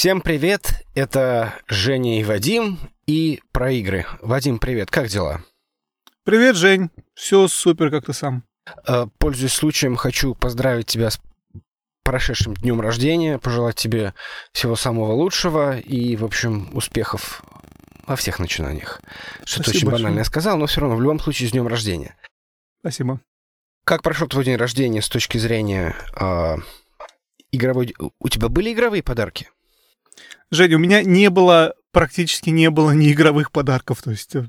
Всем привет, это Женя и Вадим и про игры. Вадим, привет, как дела? Привет, Жень. Все супер, как ты сам. Э, Пользуясь случаем, хочу поздравить тебя с прошедшим днем рождения, пожелать тебе всего самого лучшего и, в общем, успехов во всех начинаниях. Что-то очень большое. банальное сказал, но все равно в любом случае с днем рождения. Спасибо. Как прошел твой день рождения с точки зрения э, игровой... У тебя были игровые подарки? Женя, у меня не было, практически не было ни игровых подарков. То есть э,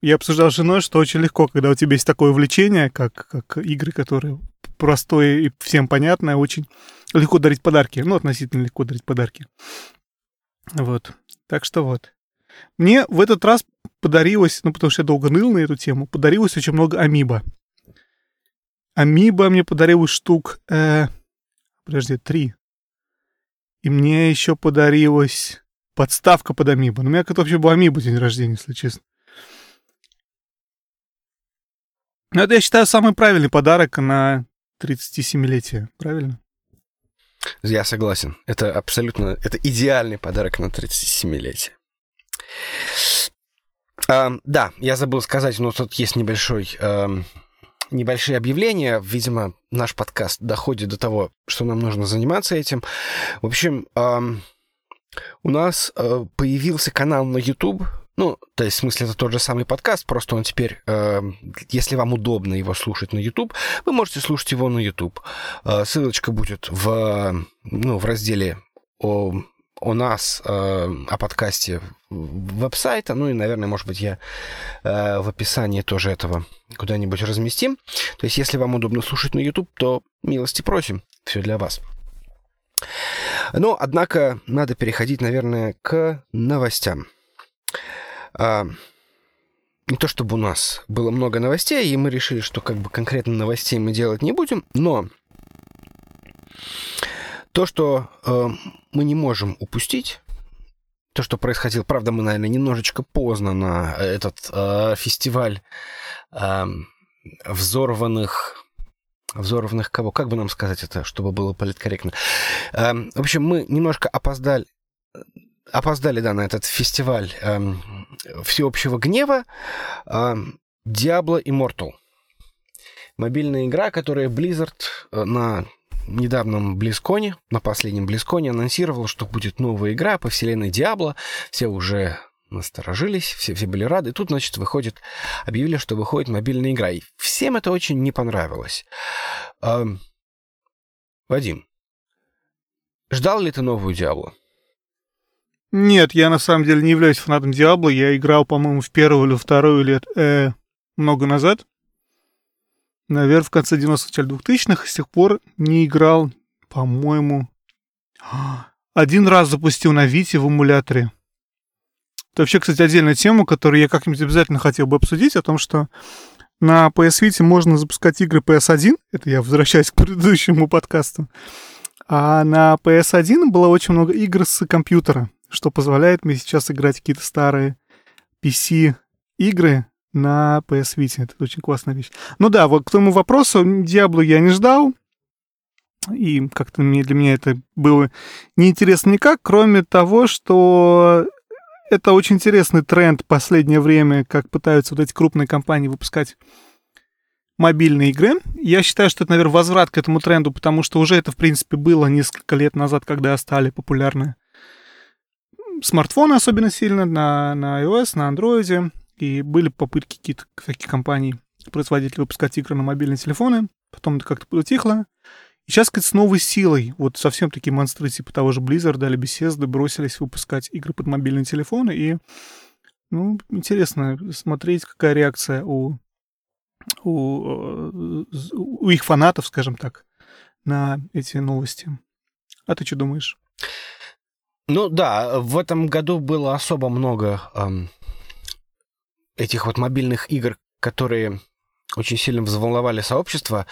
я обсуждал с женой, что очень легко, когда у тебя есть такое увлечение, как, как игры, которые простое и всем понятное, очень легко дарить подарки. Ну, относительно легко дарить подарки. Вот. Так что вот. Мне в этот раз подарилось, ну, потому что я долго ныл на эту тему, подарилось очень много амиба. Амиба мне подарилось штук, э, подожди, три. И мне еще подарилась подставка под амибо. Ну, у меня как-то вообще был амибо день рождения, если честно. Ну, это, я считаю, самый правильный подарок на 37-летие, правильно? Я согласен. Это абсолютно... Это идеальный подарок на 37-летие. А, да, я забыл сказать, но тут есть небольшой... эм, небольшие объявления. Видимо, наш подкаст доходит до того, что нам нужно заниматься этим. В общем, у нас э, появился канал на YouTube. Ну, то есть, в смысле, это тот же самый подкаст, просто он теперь, э, если вам удобно его слушать на YouTube, вы можете слушать его на YouTube. Э, ссылочка будет в, ну, в разделе о, о нас, э, о подкасте веб-сайта. Ну и, наверное, может быть, я э, в описании тоже этого куда-нибудь разместим. То есть, если вам удобно слушать на YouTube, то милости просим. Все для вас. Но, однако, надо переходить, наверное, к новостям. А, не то чтобы у нас было много новостей, и мы решили, что как бы конкретно новостей мы делать не будем, но то, что э, мы не можем упустить, то, что происходило, правда, мы, наверное, немножечко поздно на этот э, фестиваль э, взорванных взорванных кого? Как бы нам сказать это, чтобы было политкорректно? Э, в общем, мы немножко опоздали, опоздали, да, на этот фестиваль эм, всеобщего гнева эм, Diablo Immortal. Мобильная игра, которая Blizzard э, на недавнем Близконе, на последнем Близконе анонсировал, что будет новая игра по вселенной Диабло. Все уже насторожились, все, все были рады. И тут, значит, выходит, объявили, что выходит мобильная игра. И всем это очень не понравилось. Эм, Вадим, ждал ли ты новую Диабло? Нет, я на самом деле не являюсь фанатом Диабло. Я играл, по-моему, в первую или вторую лет э, много назад. Наверное, в конце 90-х, начале 2000-х. С тех пор не играл, по-моему... Один раз запустил на Вите в эмуляторе. Это вообще, кстати, отдельная тема, которую я как-нибудь обязательно хотел бы обсудить, о том, что на PS Vita можно запускать игры PS1. Это я возвращаюсь к предыдущему подкасту. А на PS1 было очень много игр с компьютера, что позволяет мне сейчас играть какие-то старые PC-игры на PS Vita. Это очень классная вещь. Ну да, вот к тому вопросу, Диабло я не ждал. И как-то для меня это было неинтересно никак, кроме того, что это очень интересный тренд в последнее время, как пытаются вот эти крупные компании выпускать мобильные игры. Я считаю, что это, наверное, возврат к этому тренду, потому что уже это, в принципе, было несколько лет назад, когда стали популярны смартфоны особенно сильно на, на iOS, на Android. И были попытки каких-то таких компаний, производителей выпускать игры на мобильные телефоны. Потом это как-то утихло. И сейчас, сказать, с новой силой, вот совсем такие монстры типа того же Blizzard или Bethesda бросились выпускать игры под мобильные телефоны. И, ну, интересно смотреть, какая реакция у, у, у их фанатов, скажем так, на эти новости. А ты что думаешь? Ну да, в этом году было особо много эм, этих вот мобильных игр, которые очень сильно взволновали сообщество.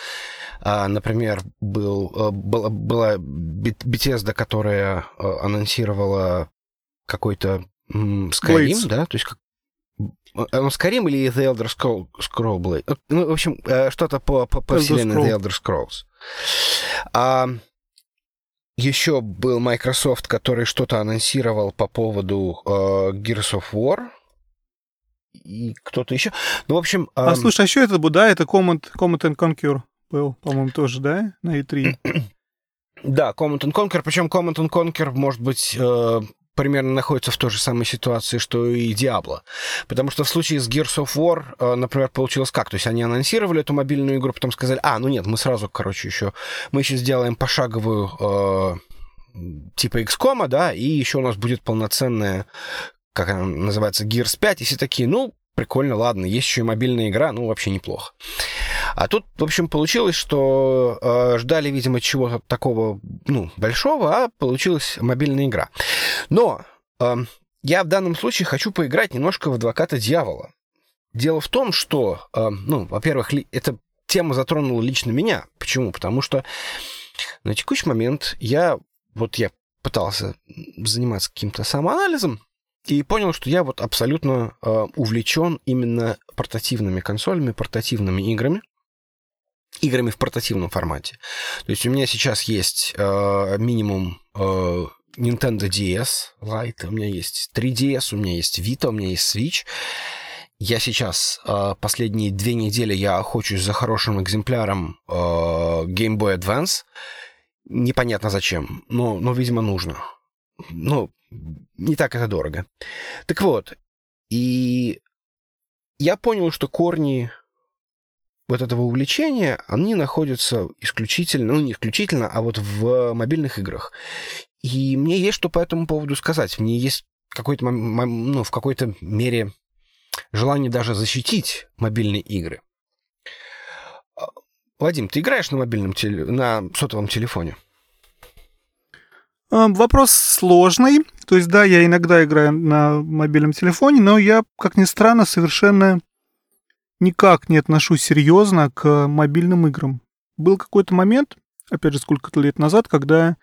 А, например, был, э, была, была Bethesda, которая э, анонсировала какой-то Skyrim, Blades. да? То есть как... Он Skyrim или The Elder Scroll, Scroll Blade? Ну, в общем, что-то по, по, по вселенной The Elder Scrolls. А, еще был Microsoft, который что-то анонсировал по поводу э, Gears of War. И кто-то еще. Ну, в общем... А, слушай, а еще это, да, это Command, Command and Conquer был, по-моему, тоже, да, на E3? Да, Command and Conquer, причем Command and Conquer, может быть, э, примерно находится в той же самой ситуации, что и Diablo. Потому что в случае с Gears of War, э, например, получилось как? То есть они анонсировали эту мобильную игру, потом сказали, а, ну нет, мы сразу, короче, еще, мы еще сделаем пошаговую э, типа XCOM, да, и еще у нас будет полноценная как она называется, Gears 5, и все такие, ну, прикольно, ладно, есть еще и мобильная игра, ну, вообще неплохо. А тут, в общем, получилось, что э, ждали, видимо, чего-то такого, ну, большого, а получилась мобильная игра. Но э, я в данном случае хочу поиграть немножко в адвоката дьявола. Дело в том, что, э, ну, во-первых, ли, эта тема затронула лично меня. Почему? Потому что на текущий момент я, вот я пытался заниматься каким-то самоанализом, и понял, что я вот абсолютно э, увлечен именно портативными консолями, портативными играми, играми в портативном формате. То есть у меня сейчас есть э, минимум э, Nintendo DS Lite, у меня есть 3DS, у меня есть Vita, у меня есть Switch. Я сейчас, э, последние две недели, я охочусь за хорошим экземпляром э, Game Boy Advance. Непонятно зачем, но, но видимо, нужно. Ну, не так это дорого. Так вот, и я понял, что корни вот этого увлечения, они находятся исключительно, ну не исключительно, а вот в мобильных играх. И мне есть что по этому поводу сказать. Мне есть какой-то, ну, в какой-то мере желание даже защитить мобильные игры. А, Вадим, ты играешь на мобильном теле... на сотовом телефоне? А, вопрос сложный. То есть, да, я иногда играю на мобильном телефоне, но я, как ни странно, совершенно никак не отношусь серьезно к мобильным играм. Был какой-то момент, опять же, сколько-то лет назад, когда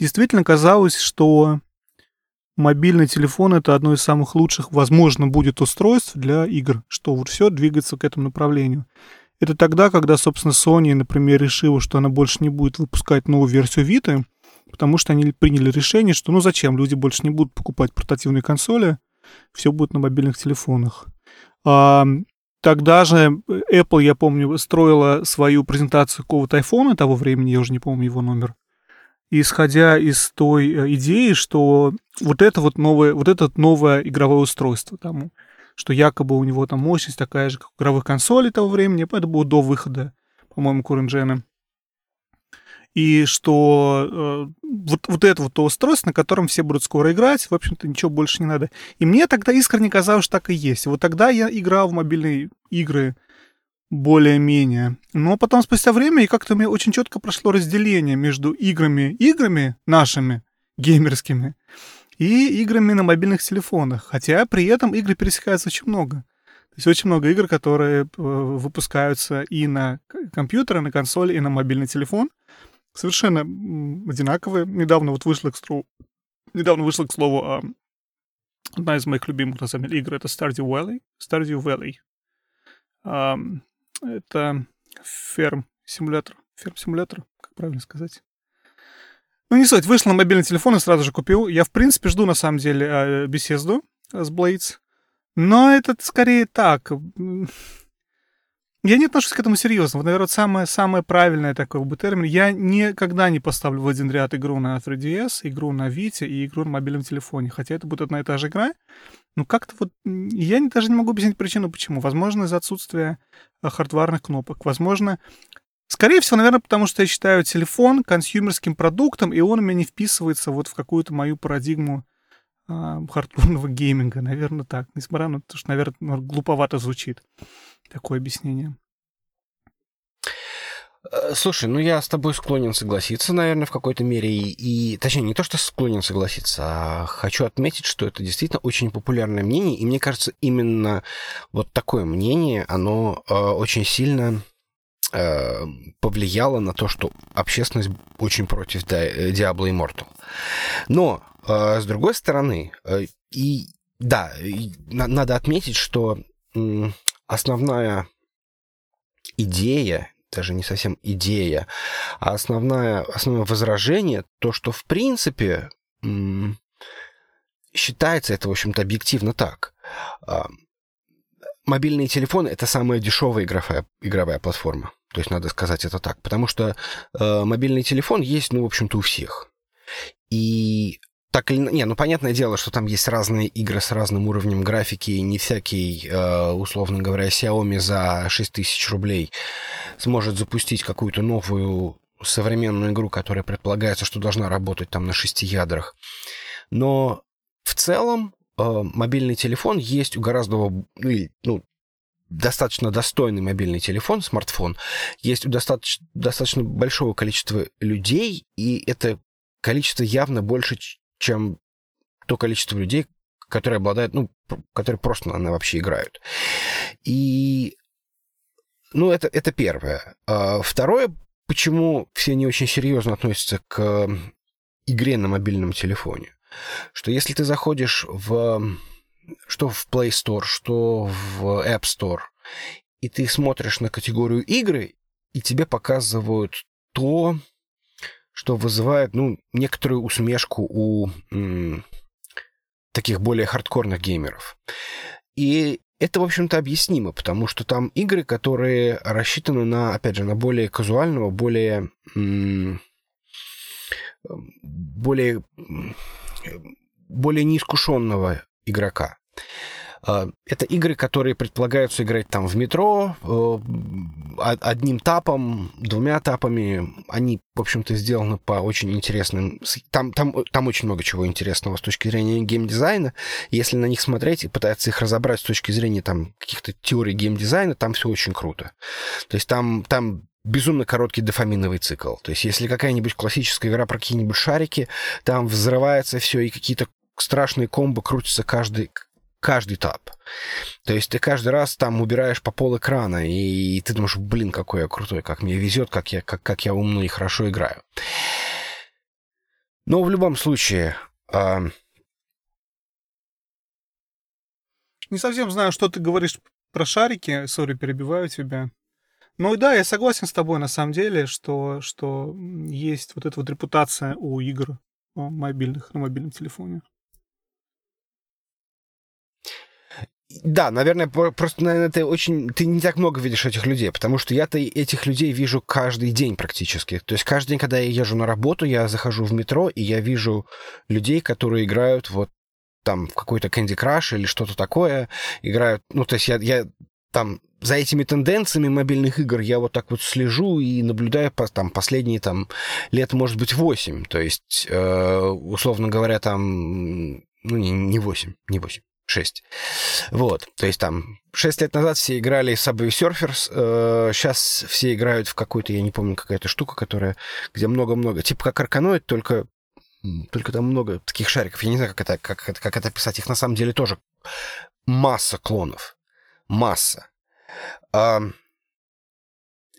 действительно казалось, что мобильный телефон это одно из самых лучших, возможно, будет устройств для игр, что вот все двигается к этому направлению. Это тогда, когда, собственно, Sony, например, решила, что она больше не будет выпускать новую версию Vita, потому что они приняли решение, что ну зачем, люди больше не будут покупать портативные консоли, все будет на мобильных телефонах. А, тогда же Apple, я помню, строила свою презентацию какого-то iPhone того времени, я уже не помню его номер, исходя из той э, идеи, что вот это вот новое, вот это новое игровое устройство, там, что якобы у него там мощность такая же, как у игровых консолей того времени, это было до выхода, по-моему, Куренджена и что э, вот, вот это вот то устройство, на котором все будут скоро играть, в общем-то, ничего больше не надо. И мне тогда искренне казалось, что так и есть. Вот тогда я играл в мобильные игры более-менее. Но потом, спустя время, и как-то у меня очень четко прошло разделение между играми, играми нашими, геймерскими, и играми на мобильных телефонах. Хотя при этом игры пересекаются очень много. То есть очень много игр, которые э, выпускаются и на компьютеры, на консоли, и на мобильный телефон совершенно одинаковые. Недавно вот вышло к слову, недавно вышло к слову а, одна из моих любимых, на самом деле, игр — это Stardew Valley. Stardew Valley. А, это ферм-симулятор. Ферм-симулятор, как правильно сказать. Ну, не суть. Вышел на мобильный телефон и сразу же купил. Я, в принципе, жду, на самом деле, а, беседу с Blades. Но это скорее так. Я не отношусь к этому серьезно. Вот, наверное, самое, самое правильное такое бы термин. Я никогда не поставлю в один ряд игру на 3DS, игру на Vita и игру на мобильном телефоне. Хотя это будет одна и та же игра. Но как-то вот... Я даже не могу объяснить причину, почему. Возможно, из-за отсутствия э, хардварных кнопок. Возможно, Скорее всего, наверное, потому что я считаю телефон консюмерским продуктом, и он у меня не вписывается вот в какую-то мою парадигму э, хардварного гейминга. Наверное, так. Несмотря на то, что, наверное, глуповато звучит такое объяснение. Э, слушай, ну я с тобой склонен согласиться, наверное, в какой-то мере. И, и точнее, не то, что склонен согласиться, а хочу отметить, что это действительно очень популярное мнение. И мне кажется, именно вот такое мнение, оно э, очень сильно э, повлияло на то, что общественность очень против Diablo Immortal. Но, э, с другой стороны, э, и да, и, на, надо отметить, что основная идея даже не совсем идея, а основное, основное возражение, то, что в принципе считается это, в общем-то, объективно так. А, мобильный телефон — это самая дешевая игровая, игровая платформа. То есть надо сказать это так. Потому что э, мобильный телефон есть, ну, в общем-то, у всех. И так или... Не, ну, понятное дело, что там есть разные игры с разным уровнем графики, и не всякий, э, условно говоря, Xiaomi за 6 тысяч рублей сможет запустить какую-то новую современную игру, которая предполагается, что должна работать там на шести ядрах. Но в целом э, мобильный телефон есть у гораздо, ну, ну, достаточно достойный мобильный телефон, смартфон, есть у достаточно, достаточно большого количества людей, и это количество явно больше, чем то количество людей, которые обладают, ну, которые просто на вообще играют. И, ну, это, это первое. А второе, почему все не очень серьезно относятся к игре на мобильном телефоне. Что если ты заходишь в что в Play Store, что в App Store, и ты смотришь на категорию игры, и тебе показывают то, что вызывает, ну, некоторую усмешку у м, таких более хардкорных геймеров. И это, в общем-то, объяснимо, потому что там игры, которые рассчитаны на, опять же, на более казуального, более... М, более более неискушенного игрока. А, это игры, которые предполагаются играть там в метро, э, одним тапом, двумя тапами. Они, в общем-то, сделаны по очень интересным... Там, там, там очень много чего интересного с точки зрения геймдизайна. Если на них смотреть и пытаться их разобрать с точки зрения там каких-то теорий геймдизайна, там все очень круто. То есть там, там безумно короткий дофаминовый цикл. То есть если какая-нибудь классическая игра про какие-нибудь шарики, там взрывается все, и какие-то страшные комбо крутятся каждый, каждый тап. То есть ты каждый раз там убираешь по пол экрана, и, ты думаешь, блин, какой я крутой, как мне везет, как я, как, как я умно и хорошо играю. Но в любом случае... Э... Не совсем знаю, что ты говоришь про шарики. Сори, перебиваю тебя. Ну да, я согласен с тобой на самом деле, что, что есть вот эта вот репутация у игр мобильных на мобильном телефоне. Да, наверное, просто, наверное, ты очень... Ты не так много видишь этих людей, потому что я-то этих людей вижу каждый день практически. То есть каждый день, когда я езжу на работу, я захожу в метро, и я вижу людей, которые играют вот там в какой-то Candy Crush или что-то такое, играют... Ну, то есть я, я там за этими тенденциями мобильных игр я вот так вот слежу и наблюдаю по, там последние там лет, может быть, 8. То есть, э, условно говоря, там... Ну, не, не 8, не 8. 6. Вот, то есть там 6 лет назад все играли в Subway Surfers, э, сейчас все играют в какую-то, я не помню, какая-то штука, которая, где много-много, типа как Арканоид, только, только там много таких шариков. Я не знаю, как это, как, это, как это писать. Их на самом деле тоже масса клонов. Масса. Э,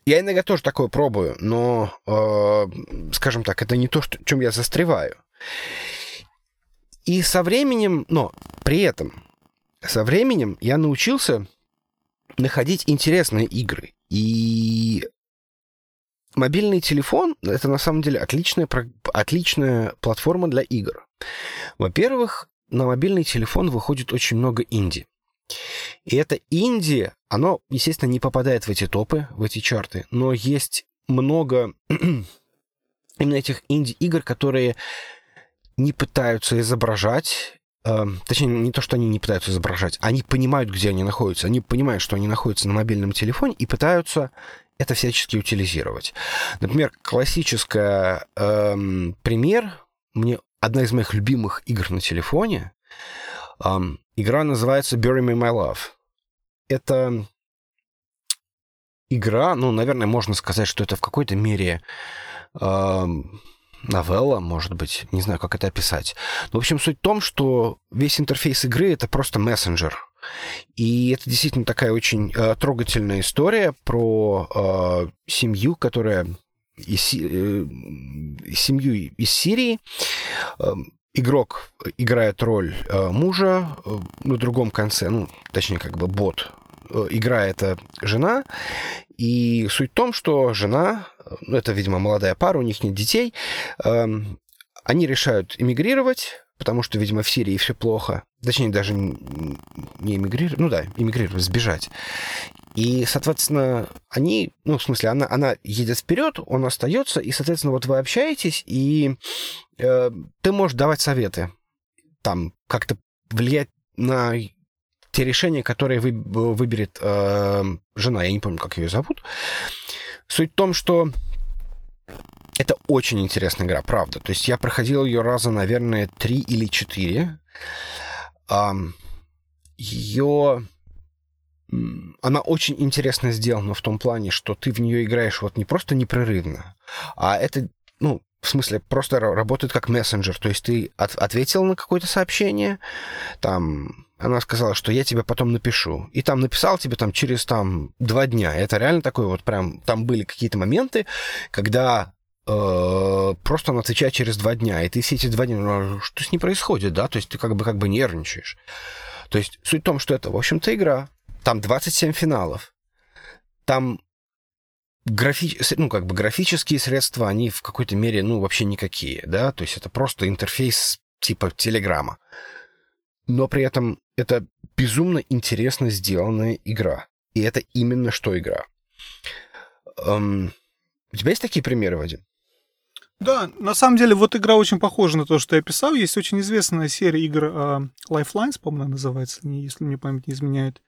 я иногда тоже такое пробую, но, э, скажем так, это не то, что, чем я застреваю. И со временем, но при этом, со временем я научился находить интересные игры. И мобильный телефон — это на самом деле отличная, отличная платформа для игр. Во-первых, на мобильный телефон выходит очень много инди. И это инди, оно, естественно, не попадает в эти топы, в эти чарты, но есть много именно этих инди-игр, которые не пытаются изображать э, точнее, не то, что они не пытаются изображать, они понимают, где они находятся, они понимают, что они находятся на мобильном телефоне и пытаются это всячески утилизировать. Например, классическая э, пример, мне одна из моих любимых игр на телефоне, э, игра называется Bury Me My Love. Это игра, ну, наверное, можно сказать, что это в какой-то мере э, новелла, может быть, не знаю, как это описать. Но, в общем, суть в том, что весь интерфейс игры — это просто мессенджер. И это действительно такая очень э, трогательная история про э, семью, которая из, э, семью из Сирии. Э, игрок играет роль э, мужа, э, на другом конце, ну, точнее, как бы бот игра — это жена, и суть в том, что жена, ну, это, видимо, молодая пара, у них нет детей, эм, они решают эмигрировать, потому что, видимо, в Сирии все плохо. Точнее, даже не эмигрировать, ну да, эмигрировать, сбежать. И, соответственно, они, ну, в смысле, она, она едет вперед, он остается, и, соответственно, вот вы общаетесь, и э, ты можешь давать советы, там, как-то влиять на те решения, которые вы, выберет э, жена, я не помню, как ее зовут. Суть в том, что это очень интересная игра, правда. То есть я проходил ее раза, наверное, три или четыре. Ее она очень интересно сделана в том плане, что ты в нее играешь вот не просто непрерывно, а это, ну, в смысле, просто работает как мессенджер. То есть ты от, ответил на какое-то сообщение, там, она сказала, что я тебе потом напишу. И там написал тебе там через там два дня. Это реально такой вот прям... Там были какие-то моменты, когда э, просто он отвечает через два дня. И ты все эти два дня... Ну, что с ней происходит, да? То есть ты как бы, как бы нервничаешь. То есть суть в том, что это, в общем-то, игра. Там 27 финалов. Там графи... ну, как бы графические средства, они в какой-то мере, ну, вообще никакие, да, то есть это просто интерфейс типа Телеграма. Но при этом это безумно интересно сделанная игра. И это именно что игра. Эм... У тебя есть такие примеры, Вадим? Да, на самом деле, вот игра очень похожа на то, что я писал. Есть очень известная серия игр uh, Lifelines, по-моему, называется, если мне память не изменяет.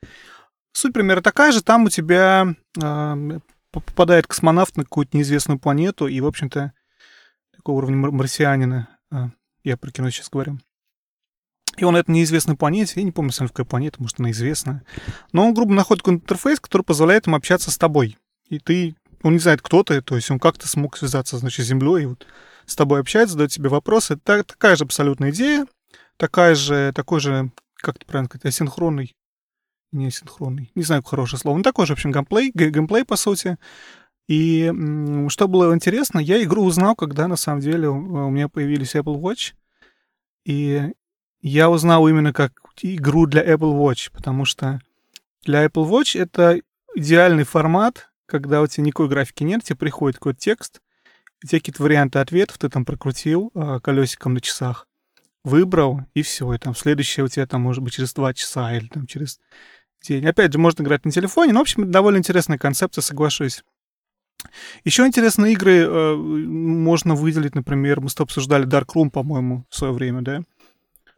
Суть примерно такая же. Там у тебя uh, попадает космонавт на какую-то неизвестную планету, и, в общем-то, такого уровня марсианина, а, я про кино сейчас говорю. И он на этой неизвестной я не помню, сам какая планета, может, она известная, но он, грубо, находит какой-то интерфейс, который позволяет ему общаться с тобой. И ты, он не знает, кто ты, то есть он как-то смог связаться, значит, с Землей, и вот с тобой общается, задает тебе вопросы. Это такая же абсолютная идея, такая же, такой же, как это правильно сказать, асинхронный не синхронный, не знаю, как хорошее слово, ну такой же, в общем, геймплей, геймплей, по сути. И что было интересно, я игру узнал, когда на самом деле у меня появились Apple Watch, и я узнал именно как игру для Apple Watch, потому что для Apple Watch это идеальный формат, когда у тебя никакой графики нет, тебе приходит какой-то текст, у тебя какие-то варианты ответов, ты там прокрутил а, колесиком на часах, выбрал, и все, и там следующее у тебя там может быть через два часа или там через день. Опять же, можно играть на телефоне, но, в общем, довольно интересная концепция, соглашусь. Еще интересные игры э, можно выделить, например, мы с тобой обсуждали Dark Room, по-моему, в свое время, да?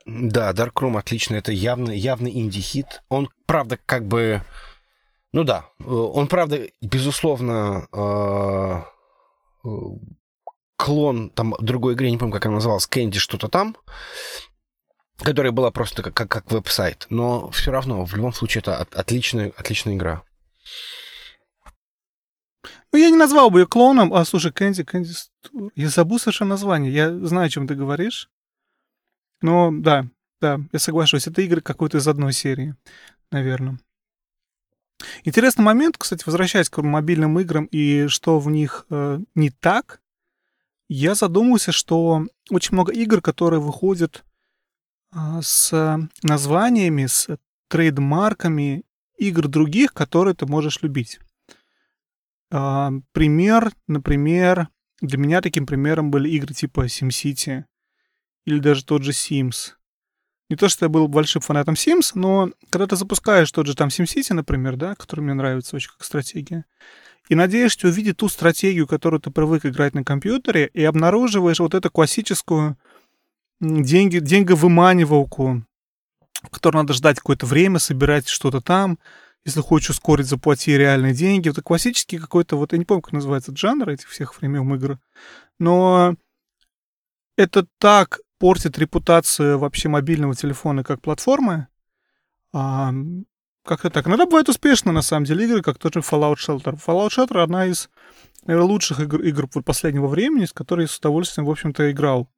Да, Dark Room отлично, это явно, явный инди-хит. Он, правда, как бы... Ну да, э, он, правда, безусловно, э, э, клон там другой игры, не помню, как она называлась, Кэнди что-то там которая была просто как, как, как веб-сайт. Но все равно, в любом случае, это от, отличная, отличная игра. Ну, я не назвал бы ее клоном, а, слушай, Кэнди, Кэнди... Я забыл совершенно название. Я знаю, о чем ты говоришь. Но, да, да, я соглашусь. Это игры какой-то из одной серии, наверное. Интересный момент, кстати, возвращаясь к мобильным играм и что в них э, не так, я задумался, что очень много игр, которые выходят а, с названиями, с трейдмарками игр других, которые ты можешь любить. А, пример, например, для меня таким примером были игры типа SimCity или даже тот же Sims. Не то, что я был большим фанатом Sims, но когда ты запускаешь тот же там SimCity, например, да, который мне нравится очень как стратегия, и надеешься увидеть ту стратегию, которую ты привык играть на компьютере, и обнаруживаешь вот эту классическую деньги, деньговыманивалку, в которой надо ждать какое-то время, собирать что-то там. Если хочешь ускорить, заплати реальные деньги. Это классический какой-то, вот я не помню, как называется жанр этих всех времен игр. Но это так портит репутацию вообще мобильного телефона как платформы. А, как-то так. Иногда бывает успешно, на самом деле, игры, как тот же Fallout Shelter. Fallout Shelter одна из, наверное, лучших игр, игр последнего времени, с которой я с удовольствием, в общем-то, играл.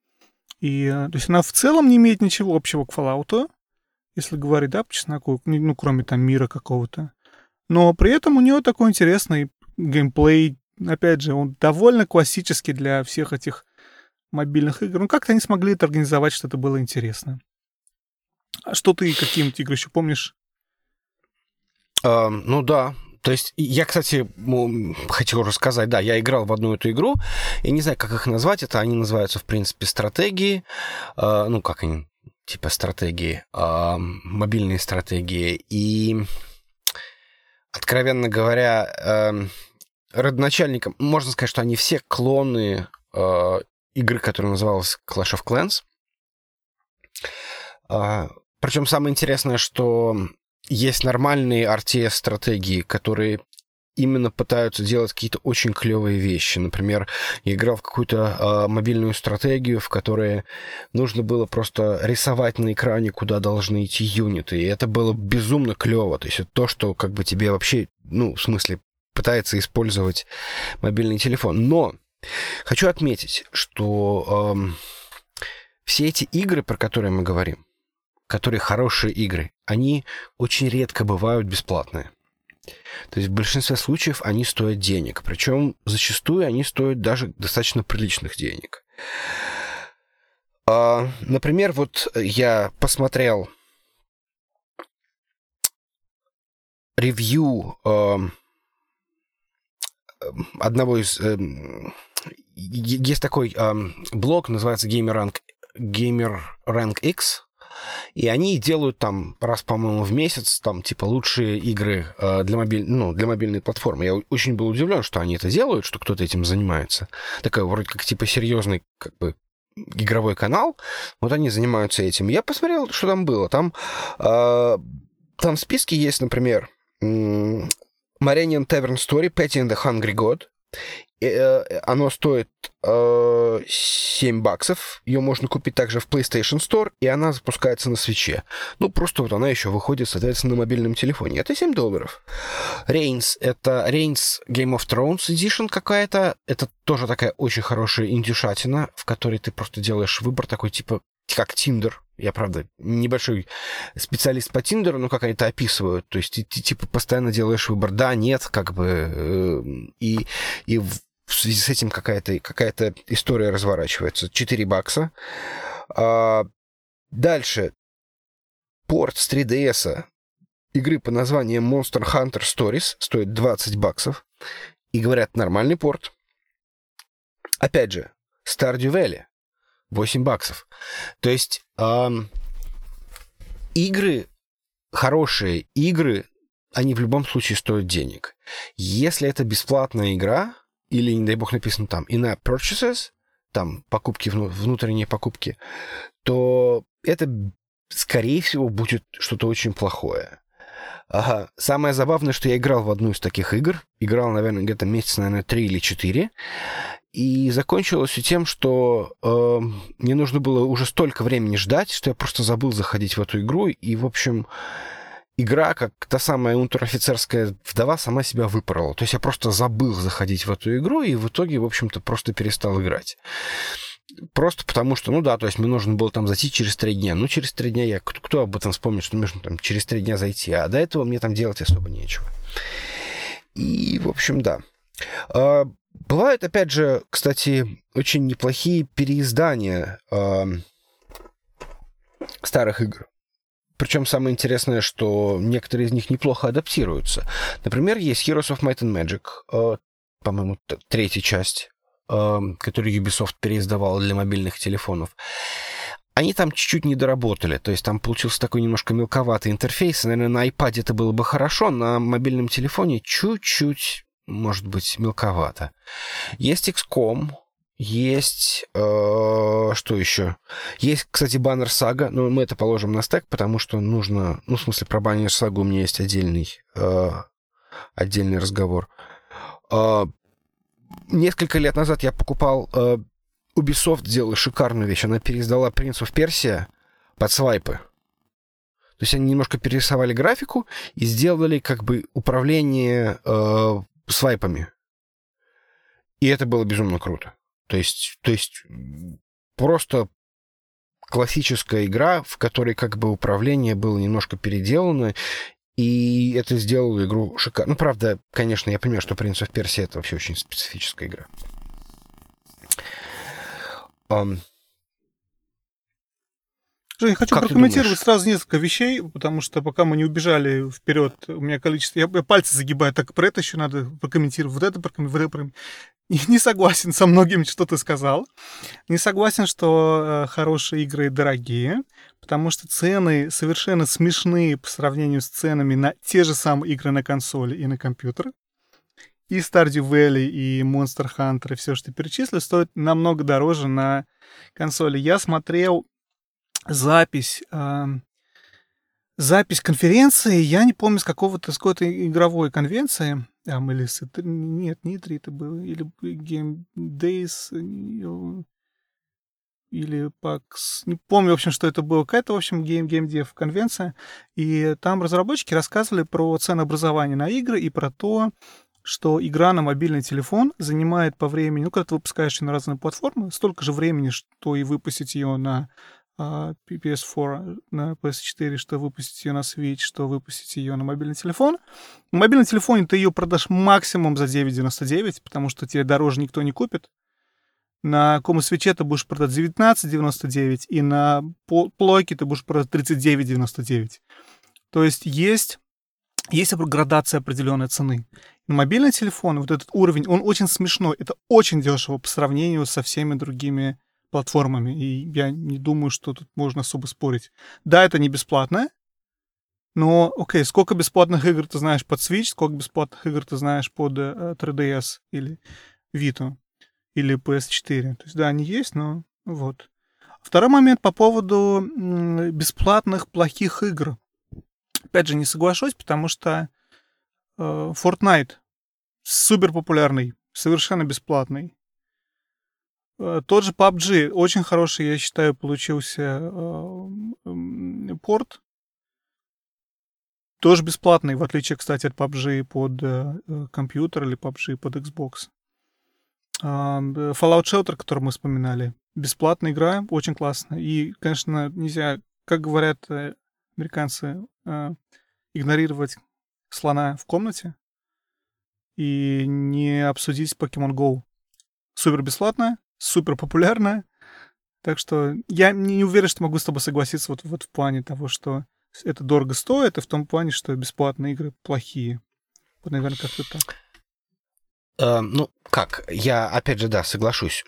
И, э, то есть она в целом не имеет ничего общего к Fallout, если говорить, да, по чесноку, ну, кроме там мира какого-то. Но при этом у нее такой интересный геймплей, опять же, он довольно классический для всех этих мобильных игр. Ну, как-то они смогли это организовать, что это было интересно. А что ты, какие-нибудь игры еще помнишь? Э, ну да, то есть я, кстати, хотел рассказать, да, я играл в одну эту игру, я не знаю, как их назвать, это они называются, в принципе, стратегии, э, ну, как они, типа стратегии, э, мобильные стратегии, и, откровенно говоря, э, родоначальником, можно сказать, что они все клоны э, игры, которая называлась Clash of Clans. Э, причем самое интересное, что есть нормальные RTS-стратегии, которые именно пытаются делать какие-то очень клевые вещи. Например, я играл в какую-то э, мобильную стратегию, в которой нужно было просто рисовать на экране, куда должны идти юниты. И это было безумно клево. То есть это то, что как бы тебе вообще, ну, в смысле, пытается использовать мобильный телефон. Но хочу отметить, что э, все эти игры, про которые мы говорим, которые хорошие игры, они очень редко бывают бесплатные. То есть в большинстве случаев они стоят денег. Причем зачастую они стоят даже достаточно приличных денег. А, например, вот я посмотрел ревью одного из... Э, есть такой э, блог, называется GamerRank, GamerRank X, и они делают там раз, по-моему, в месяц, там, типа, лучшие игры э, для, мобиль... ну, для мобильной платформы. Я очень был удивлен, что они это делают, что кто-то этим занимается. Такой вроде как, типа, серьезный, как бы, игровой канал. Вот они занимаются этим. Я посмотрел, что там было. Там, э, там в списке есть, например, Marinian Tavern Story, Patty and the Hungry God. Э, оно стоит э, 7 баксов. Ее можно купить также в PlayStation Store, и она запускается на свече. Ну, просто вот она еще выходит, соответственно, на мобильном телефоне. Это 7 долларов. Reigns — это Reigns Game of Thrones Edition какая-то. Это тоже такая очень хорошая индюшатина, в которой ты просто делаешь выбор такой, типа, как Тиндер. Я, правда, небольшой специалист по Тиндеру, но как они это описывают. То есть ты, ты типа постоянно делаешь выбор да, нет, как бы. Э, и, и в связи с этим какая-то какая история разворачивается. 4 бакса. А, дальше. Порт с 3DS игры по названием Monster Hunter Stories стоит 20 баксов. И говорят, нормальный порт. Опять же, Stardew Valley 8 баксов. То есть эм, игры, хорошие игры, они в любом случае стоят денег. Если это бесплатная игра, или, не дай бог, написано там in-app purchases, там покупки, внутренние покупки, то это, скорее всего, будет что-то очень плохое. Ага. Самое забавное, что я играл в одну из таких игр. Играл, наверное, где-то месяц, наверное, три или четыре. И закончилось все тем, что э, мне нужно было уже столько времени ждать, что я просто забыл заходить в эту игру. И, в общем, игра, как та самая унтер-офицерская вдова, сама себя выпорола. То есть я просто забыл заходить в эту игру, и в итоге, в общем-то, просто перестал играть. Просто потому что, ну да, то есть мне нужно было там зайти через три дня. Ну, через три дня я... Кто, кто об этом вспомнит, что нужно там через три дня зайти? А до этого мне там делать особо нечего. И, в общем, да. А, бывают, опять же, кстати, очень неплохие переиздания а, старых игр. Причем самое интересное, что некоторые из них неплохо адаптируются. Например, есть Heroes of Might and Magic, э, по-моему, третья часть, э, которую Ubisoft переиздавал для мобильных телефонов. Они там чуть-чуть не доработали, то есть там получился такой немножко мелковатый интерфейс. Наверное, на iPad это было бы хорошо, на мобильном телефоне чуть-чуть, может быть, мелковато. Есть XCOM, есть... Э, что еще? Есть, кстати, баннер сага, но мы это положим на стек, потому что нужно... Ну, в смысле, про баннер сагу у меня есть отдельный, э, отдельный разговор. Э, несколько лет назад я покупал... Э, Ubisoft сделала шикарную вещь. Она переиздала Prince of Persia под свайпы. То есть они немножко перерисовали графику и сделали как бы управление э, свайпами. И это было безумно круто. То есть, то есть просто классическая игра, в которой как бы управление было немножко переделано, и это сделало игру шикарно. Ну, правда, конечно, я понимаю, что Prince of Persia это вообще очень специфическая игра. Um, Жень, я хочу Как прокомментировать сразу несколько вещей, потому что пока мы не убежали вперед, у меня количество... Я, я пальцы загибаю, так про это еще надо прокомментировать, вот это прокомментировать, вот это прокомментировать. Не, не согласен со многим, что ты сказал. Не согласен, что э, хорошие игры дорогие, потому что цены совершенно смешные по сравнению с ценами на те же самые игры на консоли и на компьютер. И Stardew Valley, и Monster Hunter, и все, что ты перечислил, стоит намного дороже на консоли. Я смотрел запись, запись конференции, я не помню, с какого-то, с какой-то игровой конвенции, там, или с, E3 нет, не E3 это было, или Game Days, э, или PAX, не помню, в общем, что это было, какая-то, в общем, Game, Game Dev конвенция, и там разработчики рассказывали про ценообразование на игры и про то, что игра на мобильный телефон занимает по времени, ну, когда ты выпускаешь ее на разные платформы, столько же времени, что и выпустить ее на PS4, на PS4, что выпустить ее на Switch, что выпустить ее на мобильный телефон. На мобильном телефоне ты ее продашь максимум за 9,99, потому что тебе дороже никто не купит. На кому свече ты будешь продать 19,99, и на плойке ты будешь продать 39,99. То есть есть, есть градация определенной цены. На мобильный телефон вот этот уровень, он очень смешной. Это очень дешево по сравнению со всеми другими платформами. И я не думаю, что тут можно особо спорить. Да, это не бесплатно, но, окей, сколько бесплатных игр ты знаешь под Switch, сколько бесплатных игр ты знаешь под uh, 3DS или Vita или PS4. То есть, да, они есть, но вот. Второй момент по поводу бесплатных плохих игр. Опять же, не соглашусь, потому что э, Fortnite супер популярный, совершенно бесплатный. Э, тот же PUBG, очень хороший, я считаю, получился э, порт. Тоже бесплатный, в отличие, кстати, от PUBG под э, компьютер или PUBG под Xbox. Fallout Shelter, который мы вспоминали, бесплатная игра, очень классно. И, конечно, нельзя, как говорят американцы, игнорировать слона в комнате и не обсудить Pokemon Go. Супер бесплатная, супер популярная. Так что я не уверен, что могу с тобой согласиться вот, вот в плане того, что это дорого стоит, и в том плане, что бесплатные игры плохие. Вот, наверное, как-то так. Uh, ну, как? Я, опять же, да, соглашусь.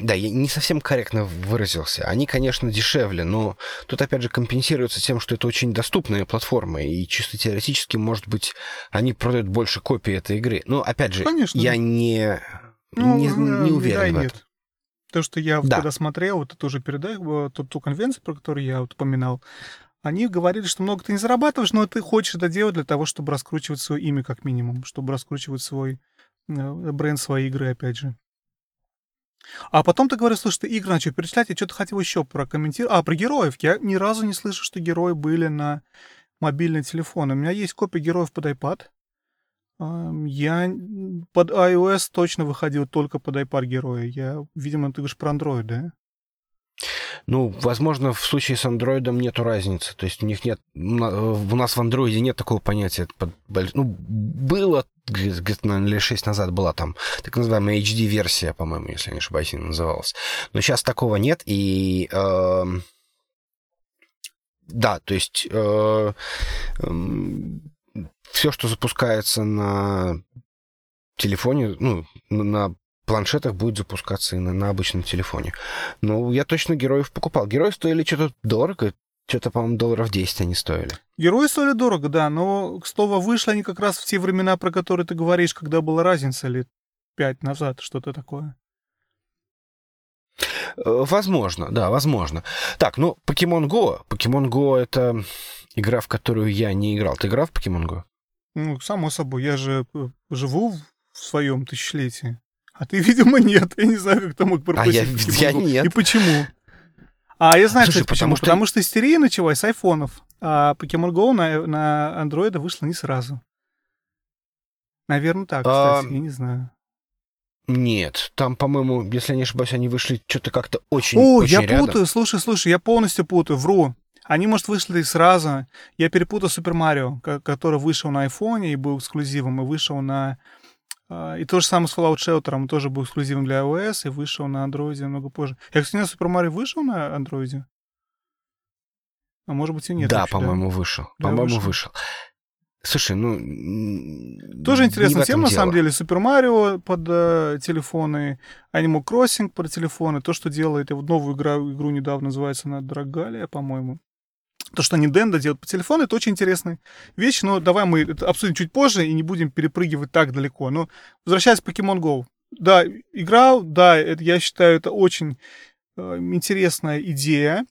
Да, я не совсем корректно выразился. Они, конечно, дешевле, но тут, опять же, компенсируется тем, что это очень доступная платформа, и чисто теоретически, может быть, они продают больше копий этой игры. Но, опять же, конечно, я не, ну, не, не уверен да, в этом. Нет. То, что я Да. когда смотрел, вот эту уже передачу, ту, ту конвенцию, про которую я вот упоминал, они говорили, что много ты не зарабатываешь, но ты хочешь это делать для того, чтобы раскручивать свое имя как минимум, чтобы раскручивать свой э, бренд своей игры, опять же. А потом ты говоришь, слушай, ты игры начал перечислять, я что-то хотел еще прокомментировать. А, про героев. Я ни разу не слышу, что герои были на мобильный телефон. У меня есть копия героев под iPad. Я под iOS точно выходил только под iPad героя. Я, видимо, ты говоришь про Android, да? Ну, возможно, в случае с андроидом нету разницы. То есть у них нет... У нас в андроиде нет такого понятия. Ну, было где- где-то, наверное, лет 6 назад была там так называемая HD-версия, по-моему, если я не ошибаюсь, она называлась. Но сейчас такого нет, и... эм, Да, то есть все, что запускается на телефоне, ну, на- планшетах будет запускаться и на, на обычном телефоне. Ну, я точно героев покупал. Герои стоили что-то дорого, что-то, по-моему, долларов 10 они стоили. Герои стоили дорого, да, но, к слову, вышли они как раз в те времена, про которые ты говоришь, когда была разница лет пять назад, что-то такое. Э, Возможно, да, возможно. Так, ну, Pokemon Go. Pokemon Go — это игра, в которую я не играл. Ты играл в Pokemon Go? Ну, само собой, я же э, живу в своем тысячелетии. А ты, видимо, нет. Я не знаю, как ты мог А я, пропустить я нет. И почему? А, я знаю, Слушай, кстати, почему. потому что- Потому что истерия началась с айфонов. А Pokemon Go на, на андроида вышла не сразу. Наверное, так, А, кстати, я не знаю. Нет, там, по-моему, если я не ошибаюсь, они вышли что-то как-то очень, О, очень я рядом. путаю, слушай, слушай, я полностью путаю, вру. Они, может, вышли сразу. Я перепутал Супер Марио, ко- который вышел на айфоне и был эксклюзивом, и вышел на... а, И то же самое с Fallout Shelter, он тоже был эксклюзивом для iOS и вышел на андроиде намного позже. Я, кстати, на Супер Марио вышел на андроиде? А может быть и нет. Да, по-моему, вышел. Да, по-моему, вышел. вышел. Слушай, ну... Тоже не интересная тема, на дело. самом деле. Супер Марио под э, телефоны, Animal Crossing под телефоны. То, что делает, я вот новую игру, игру недавно называется она Драгалия, по-моему. То, что Nintendo делает по телефону, это очень интересная вещь, но давай мы это обсудим чуть позже и не будем перепрыгивать так далеко. Но возвращаясь к Pokemon Go. Да, играл, да, это, я считаю, это очень э, интересная идея.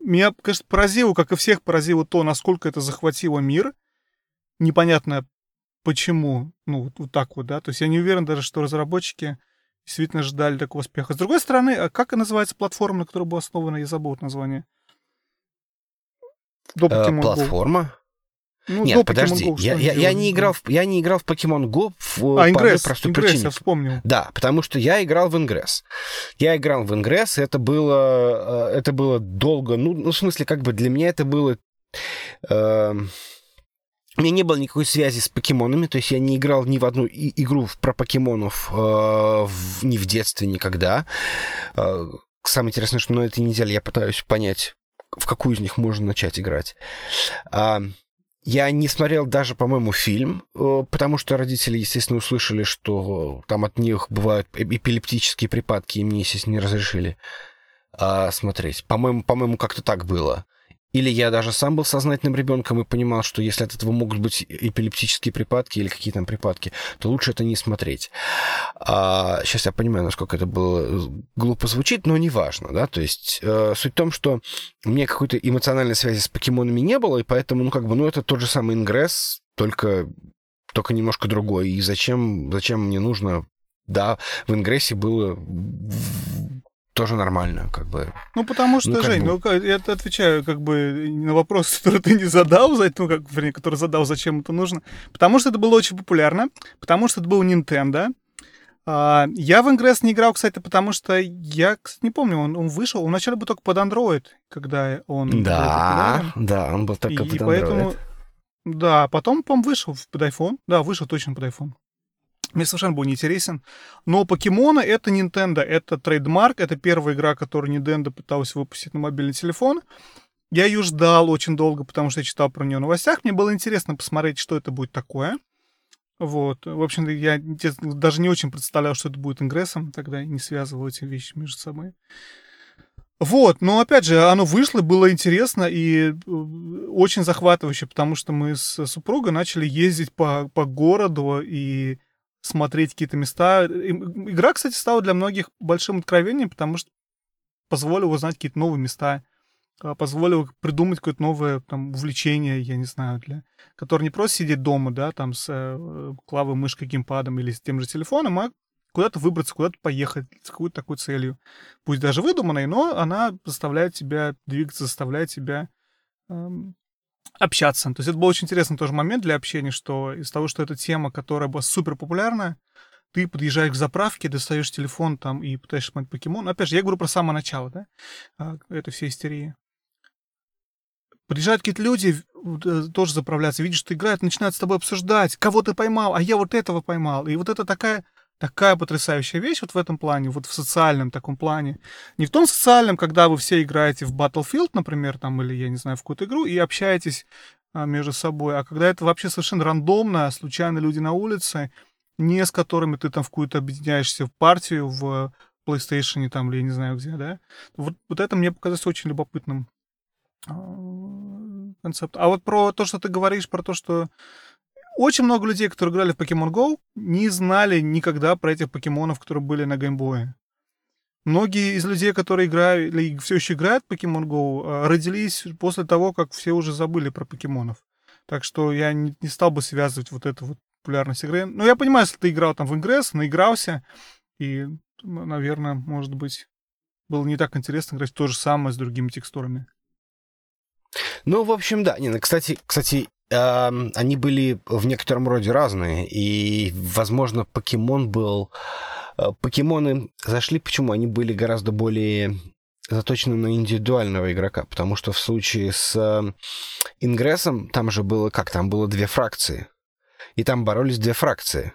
Меня, конечно, поразило, как и всех поразило то, насколько это захватило мир. Непонятно почему, ну, вот, вот так вот, да. То есть я не уверен даже, что разработчики действительно ждали такого успеха. С другой стороны, а как называется платформа, на которой была основана, я забыл название. До Э, Pokemon платформа? Ну, Нет, подожди, Go, я, я, я не играл в, я не играл в Pokemon Go в, А, по Ингресс, простой Ингресс, причине. я вспомнил. Да, потому что я играл в Ингресс. Я играл в Ингресс, это было, э, это было долго, ну, ну, в смысле, как бы для меня это было... э, у меня не было никакой связи с покемонами, то есть я не играл ни в одну и- игру про покемонов э, в- ни в детстве, никогда. Э, самое интересное, что на этой неделе я пытаюсь понять, в какую из них можно начать играть. А, я не смотрел даже, по-моему, фильм, э, потому что родители, естественно, услышали, что там от них бывают эпилептические припадки, и мне, естественно, не разрешили а, смотреть. По-моему, по-моему, как-то так было. Или я даже сам был сознательным ребенком и понимал, что если от этого могут быть эпилептические припадки или какие там припадки, то лучше это не смотреть. А, сейчас я понимаю, насколько это было глупо звучит, но неважно, да, то есть э, суть в том, что у меня какой-то эмоциональной связи с покемонами не было, и поэтому, ну, как бы, ну, это тот же самый ингресс, только, только немножко другой. И зачем, зачем мне нужно... Да, в ингрессе было тоже нормально, как бы. Ну, потому что, Ну, Жень, бы- ну, как- я отвечаю как бы на вопрос, который ты не задал, за- ну, как, вернее, который задал, зачем это нужно. Потому что это было очень популярно, потому что это был Nintendo. А, я в Ingress не играл, кстати, потому что я, кстати, не помню, он, он вышел, он вначале был только под Android, когда он был Да, популярен. да, он был только и, под и поэтому, Android. да, потом, по вышел под iPhone. Да, вышел точно под iPhone. Мне совершенно был неинтересен. Но покемоны — это Nintendo, это трейдмарк, это первая игра, которую Nintendo пыталась выпустить на мобильный телефон. Я ее ждал очень долго, потому что я читал про нее в новостях. Мне было интересно посмотреть, что это будет такое. Вот. В общем-то, я даже не очень представлял, что это будет ингрессом, тогда не связывал эти вещи между собой. Вот, но опять же, оно вышло, было интересно и э, очень захватывающе, потому что мы с супругой начали ездить по, по городу и смотреть какие-то места. Игра, кстати, стала для многих большим откровением, потому что позволила узнать какие-то новые места, а, позволила придумать какое-то новое там, увлечение, я не знаю, для которое не просто сидеть дома, да, там с э, клавой, мышкой, геймпадом или с тем же телефоном, а куда-то выбраться, куда-то поехать с какой-то такой целью. Пусть даже выдуманной, но она заставляет тебя двигаться, заставляет тебя общаться. То есть это был очень интересный тоже момент для общения, что из того, что эта тема, которая была супер популярна, ты подъезжаешь к заправке, достаешь телефон там и пытаешься смотреть покемон. Опять же, я говорю про самое начало, да, а, этой всей истерии. Приезжают какие-то люди, э, тоже заправляться, видишь, что играют, начинают с тобой обсуждать, кого ты поймал, а я вот этого поймал. И вот это такая, такая потрясающая вещь вот в этом плане, вот в социальном таком плане. Не в том социальном, когда вы все играете в Battlefield, например, там, или, я не знаю, в какую-то игру, и общаетесь а, между собой, а когда это вообще совершенно рандомно, случайно люди на улице, не с которыми ты там в какую-то объединяешься в партию, в PlayStation там, или я не знаю где, да. Вот, вот это мне показалось очень любопытным а, концепт. А вот про то, что ты говоришь, про то, что очень много людей, которые играли в Pokemon Go, не знали никогда про этих покемонов, которые были на геймбое. Многие из людей, которые играли или все еще играют в Pokemon Go, а, родились после того, как все уже забыли про покемонов. Так что я не, не стал бы связывать вот эту вот популярность игры. Но я понимаю, если ты играл там в Ingress, наигрался, и, ну, наверное, может быть, было не так интересно играть то же самое с другими текстурами. Ну, в общем, да. Не, ну, кстати, кстати, эм, они были в некотором роде разные, и, возможно, покемон был... э, Покемоны зашли, почему? Они были гораздо более заточены на индивидуального игрока, потому что в случае с э, Ингрессом там же было как? Там было две фракции, и там боролись две фракции.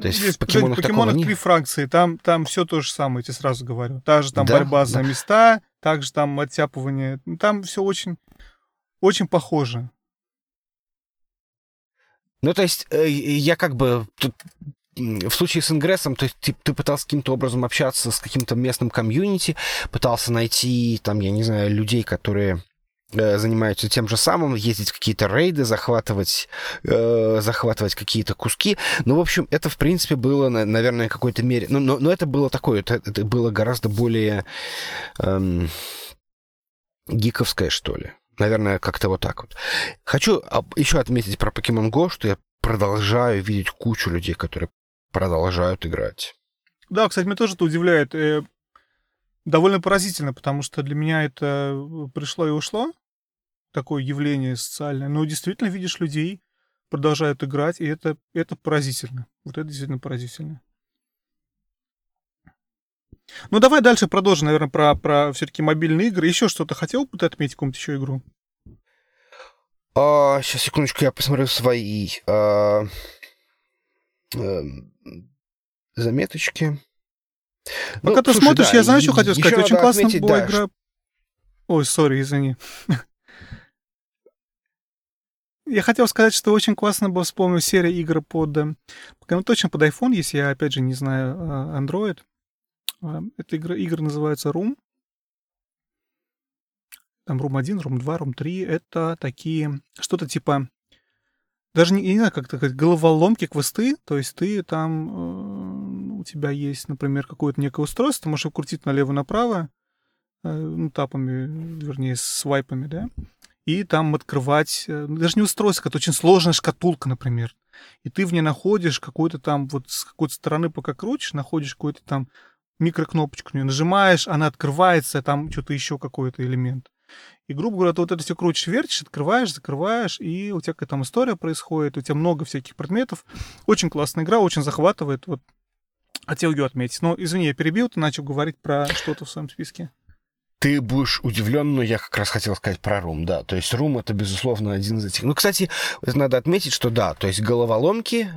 То есть Здесь, в покемонах такого покемонах нет. три фракции, там, там все то же самое, я тебе сразу говорю. Та же там Да, борьба да. за места, также там оттяпывание. Ну, там все очень, очень похоже. Ну, то есть, э, я как бы тут в случае с ингрессом, то есть ты, ты пытался каким-то образом общаться с каким-то местным комьюнити, пытался найти, там, я не знаю, людей, которые э, занимаются тем же самым, ездить в какие-то рейды, захватывать, э, захватывать какие-то куски. Ну, в общем, это, в принципе, было, наверное, в какой-то мере... Ну, но, но это было такое, это, это было гораздо более эм, гиковское, что ли. Наверное, как-то вот так вот. Хочу еще отметить про Pokemon Go, что я продолжаю видеть кучу людей, которые продолжают играть. Да, кстати, меня тоже это удивляет. Э, довольно поразительно, потому что для меня это э, пришло и ушло, такое явление социальное. Но действительно видишь людей, продолжают играть, и это, это поразительно. Вот это действительно поразительно. Ну, давай дальше продолжим, наверное, про, про все-таки мобильные игры. Еще что-то хотел бы ты отметить, какую-нибудь еще игру? А, сейчас, секундочку, я посмотрю свои а, а, заметочки. Пока ну, ты слушай, смотришь, да, я знаю, что хотел сказать. Очень классно отметить, была да, игра... Что... Ой, сори, извини. Я хотел сказать, что очень классно было вспомнить серия игр под... Ну, точно под iPhone, если я, опять же, не знаю а, Android. А, эта игра, игра называется Room. Там Room 1, Room 2, Room 3. Это такие... Что-то типа даже не, не знаю, как сказать, головоломки, квесты, то есть ты там, э, у тебя есть, например, какое-то некое устройство, ты можешь его крутить налево-направо, э, ну, тапами, вернее, свайпами, да, и там открывать, э, даже не устройство, это очень сложная шкатулка, например, и ты в ней находишь какой-то там, вот с какой-то стороны пока крутишь, находишь какой-то там микрокнопочку, нее нажимаешь, она открывается, там что-то еще какой-то элемент. И, грубо говоря, ты вот это все крутишь, вертишь, открываешь, закрываешь, и у тебя какая-то там история происходит, у тебя много всяких предметов. Очень классная игра, очень захватывает. Вот хотел ее отметить. Но, извини, я перебил, ты начал говорить про что-то в своем списке. Ты будешь удивлен, но я как раз хотел сказать про Рум, да. То есть Рум это, безусловно, один из этих. Ну, кстати, надо отметить, что да, то есть головоломки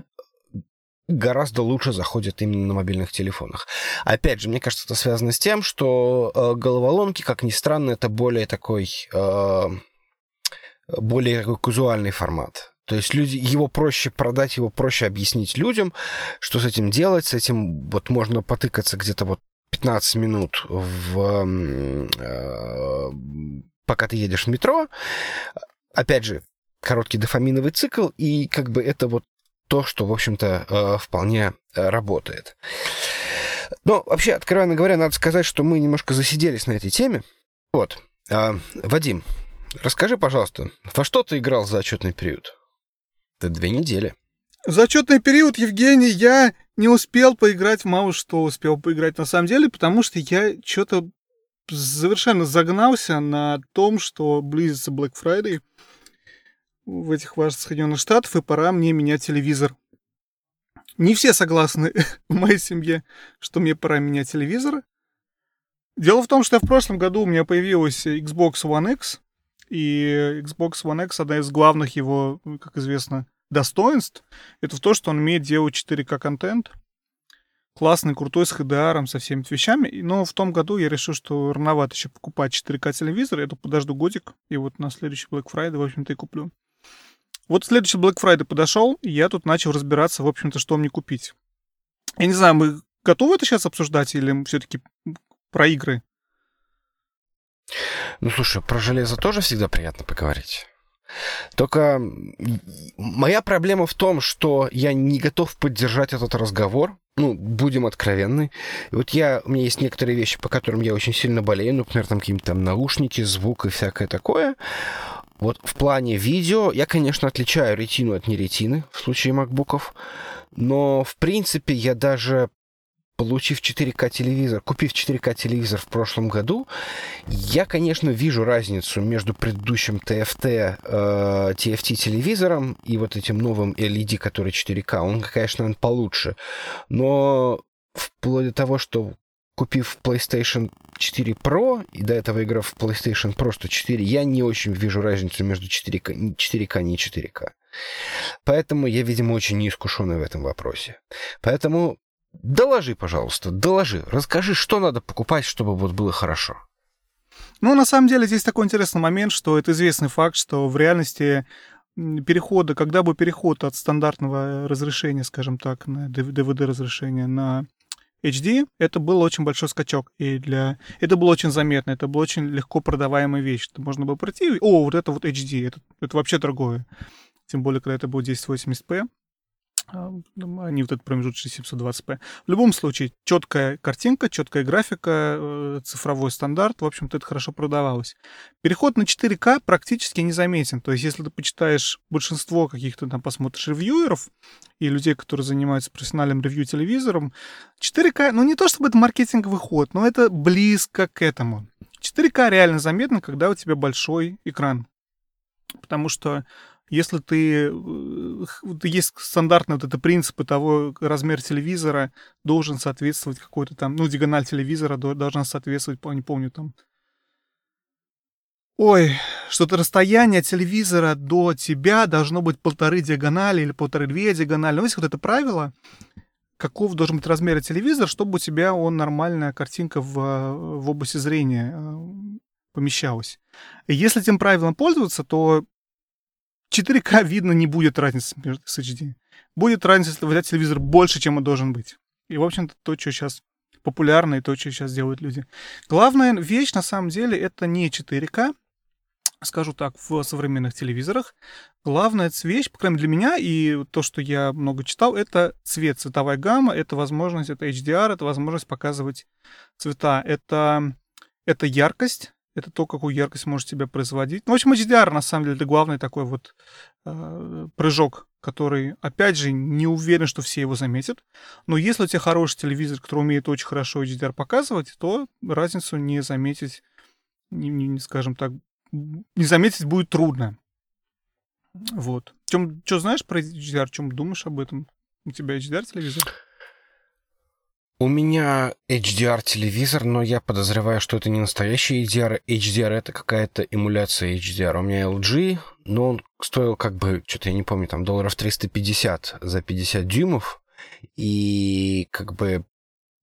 гораздо лучше заходят именно на мобильных телефонах. Опять же, мне кажется, это связано с тем, что э, головоломки, как ни странно, это более такой э, более такой казуальный формат. То есть люди, его проще продать, его проще объяснить людям, что с этим делать. С этим вот можно потыкаться где-то вот 15 минут в, э, пока ты едешь в метро. Опять же, короткий дофаминовый цикл, и как бы это вот то, что, в общем-то, э, вполне э, работает. Но вообще, откровенно говоря, надо сказать, что мы немножко засиделись на этой теме. Вот. А, Вадим, расскажи, пожалуйста, во что ты играл за отчетный период? Это две недели. За отчетный период, Евгений, я не успел поиграть, мало что успел поиграть на самом деле, потому что я что-то совершенно загнался на том, что близится Black Friday — в этих ваших Соединенных Штатах, и пора мне менять телевизор. Не все согласны в моей семье, что мне пора менять телевизор. Дело в том, что в прошлом году у меня появилась Xbox One X, и Xbox One X, одна из главных его, как известно, достоинств, это в том, что он умеет делать 4К контент, классный, крутой, с HDR, со всеми вещами. Но в том году я решил, что рановато еще покупать 4К телевизор, я тут подожду годик, и вот на следующий Black Friday, в общем-то, и куплю. Вот следующий Black Friday подошел, и я тут начал разбираться, в общем-то, что мне купить. Я не знаю, мы готовы это сейчас обсуждать или все-таки про игры? Ну, слушай, про железо тоже всегда приятно поговорить. Только моя проблема в том, что я не готов поддержать этот разговор. Ну, будем откровенны. И вот я, у меня есть некоторые вещи, по которым я очень сильно болею, например, там какие-то там наушники, звук и всякое такое. Вот в плане видео я, конечно, отличаю ретину от неретины в случае макбуков, но, в принципе, я даже получив 4К телевизор, купив 4К телевизор в прошлом году, я, конечно, вижу разницу между предыдущим TFT, э, TFT телевизором и вот этим новым LED, который 4К. Он, конечно, он получше. Но вплоть до того, что купив PlayStation 4 Pro и до этого играв в PlayStation просто 4, я не очень вижу разницу между 4К, 4К и не 4К. Поэтому я, видимо, очень неискушенный в этом вопросе. Поэтому доложи, пожалуйста, доложи. Расскажи, что надо покупать, чтобы вот было хорошо. Ну, на самом деле, здесь такой интересный момент, что это известный факт, что в реальности перехода, когда бы переход от стандартного разрешения, скажем так, на DVD разрешение на HD, это был очень большой скачок. И для... Это было очень заметно, это была очень легко продаваемая вещь. Это можно было пройти, о, вот это вот HD, это, это вообще другое. Тем более, когда это было 1080p а не вот этот промежуточный 720p. В любом случае, четкая картинка, четкая графика, э, цифровой стандарт, в общем-то, это хорошо продавалось. Переход на 4К практически незаметен. То есть, если ты почитаешь большинство каких-то там посмотришь ревьюеров и людей, которые занимаются профессиональным ревью-телевизором, 4К, ну не то чтобы это маркетинговый ход, но это близко к этому. 4К реально заметно, когда у тебя большой экран. Потому что если ты... Э, есть стандартные вот это принципы того, размер телевизора должен соответствовать какой-то там... Ну, диагональ телевизора должна соответствовать, не помню, там... Ой, что-то расстояние телевизора до тебя должно быть полторы диагонали или полторы-две диагонали. Ну, есть вот это правило, каков должен быть размер телевизора, чтобы у тебя он нормальная картинка в, в области зрения э, помещалась. И если этим правилом пользоваться, то 4К видно не будет разницы между с HD. Будет разница, если взять телевизор больше, чем он должен быть. И, в общем-то, то, что сейчас популярно, и то, что сейчас делают люди. Главная вещь, на самом деле, это не 4К, скажу так, в современных телевизорах. Главная вещь, по крайней мере для меня, и то, что я много читал, это цвет, цветовая гамма, это возможность, это HDR, это возможность показывать цвета. Это, это яркость, это то, какую яркость может себя производить. Ну, в общем, HDR, на самом деле, это главный такой вот э, прыжок, который, опять же, не уверен, что все его заметят. Но если у тебя хороший телевизор, который умеет очень хорошо HDR показывать, то разницу не заметить, не, не, скажем так, не заметить будет трудно. Вот. Чем, что знаешь про HDR? Чем думаешь об этом? У тебя HDR телевизор? У меня HDR-телевизор, но я подозреваю, что это не настоящий HDR. HDR — это какая-то эмуляция HDR. У меня LG, но он стоил как бы, что-то я не помню, там долларов 350 за 50 дюймов. И как бы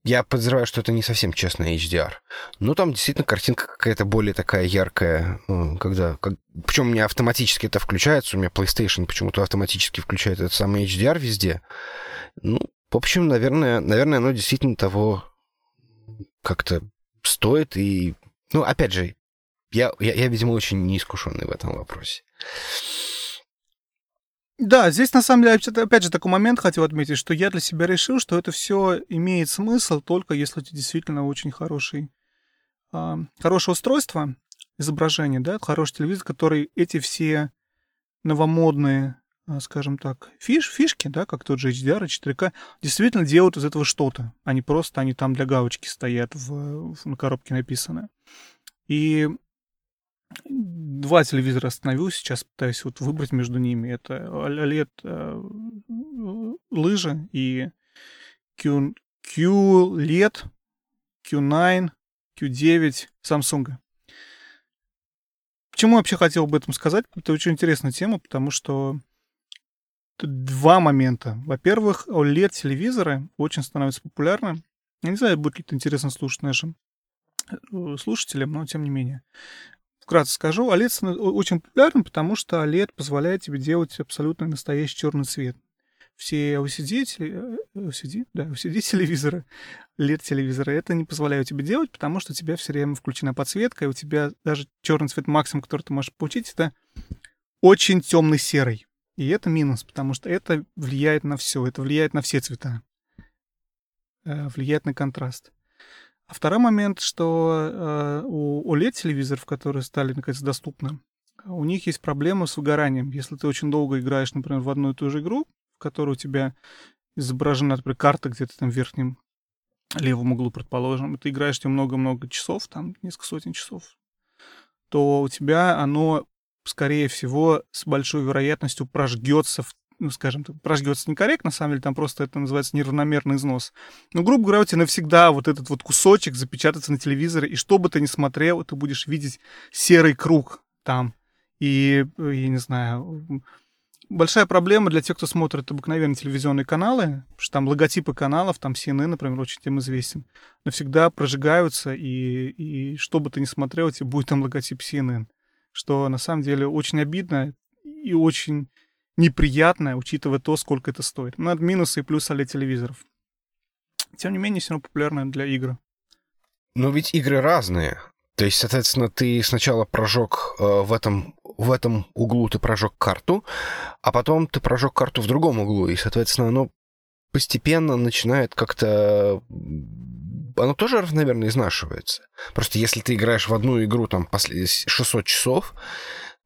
я подозреваю, что это не совсем честный HDR. Ну, там действительно картинка какая-то более такая яркая, э, когда... Как... Причем у меня автоматически это включается, у меня PlayStation почему-то автоматически включает этот самый HDR везде. Ну, в общем, наверное, наверное, оно действительно того как-то стоит. И, ну, опять же, я, я, я видимо, очень неискушенный в этом вопросе. Да, здесь на самом деле, опять же, такой момент хотел отметить, что я для себя решил, что это все имеет смысл только если тебя действительно очень хороший, э, хорошее устройство, изображение, да, хороший телевизор, который эти все новомодные скажем так, фиш, фишки, да, как тот же HDR и 4К, действительно делают из этого что-то, а не просто они там для галочки стоят, в, в, на коробке написано. И два телевизора остановил, сейчас пытаюсь вот выбрать между ними. Это OLED э, лыжи и Q, QLED, Q9, Q9 Samsung. Почему я вообще хотел об этом сказать? Это очень интересная тема, потому что два момента. Во-первых, OLED-телевизоры очень становятся популярны. Я не знаю, будет ли это интересно слушать нашим э, слушателям, но тем не менее. Вкратце скажу, OLED очень популярен, потому что OLED позволяет тебе делать абсолютно настоящий черный цвет. Все LCD, LCD, да, LCD телевизоры, LED телевизоры, это не позволяют тебе делать, потому что у тебя все время включена подсветка, и у тебя даже черный цвет максимум, который ты можешь получить, это очень темный серый. И это минус, потому что это влияет на все, это влияет на все цвета, э, влияет на контраст. А второй момент, что э, у OLED-телевизоров, которые стали, наконец, доступны, у них есть проблема с выгоранием. Если ты очень долго играешь, например, в одну и ту же игру, в которой у тебя изображена, например, карта где-то там в верхнем левом углу, предположим, и ты играешь тебе много-много часов, там несколько сотен часов, то у тебя оно скорее всего, с большой вероятностью прожгется ну, скажем так, прожгется некорректно, на самом деле, там просто это называется неравномерный износ. Но, грубо говоря, у тебя навсегда вот этот вот кусочек запечатается на телевизоре, и что бы ты ни смотрел, ты будешь видеть серый круг там. И, я не знаю, большая проблема для тех, кто смотрит обыкновенные телевизионные каналы, потому что там логотипы каналов, там CNN, например, очень тем известен, навсегда прожигаются, и, и что бы ты ни смотрел, тебе будет там логотип CNN, что на самом деле очень обидно и очень неприятно, учитывая то, сколько это стоит. Ну, это минусы и плюсы OLED-телевизоров. Тем не менее, все равно популярно для игр. Но ведь игры разные. То есть, соответственно, ты сначала прожег э, в этом в этом углу ты прожег карту, а потом ты прожег карту в другом углу, и, соответственно, оно постепенно начинает как-то... Оно тоже равномерно изнашивается. Просто если ты играешь в одну игру там 600 часов,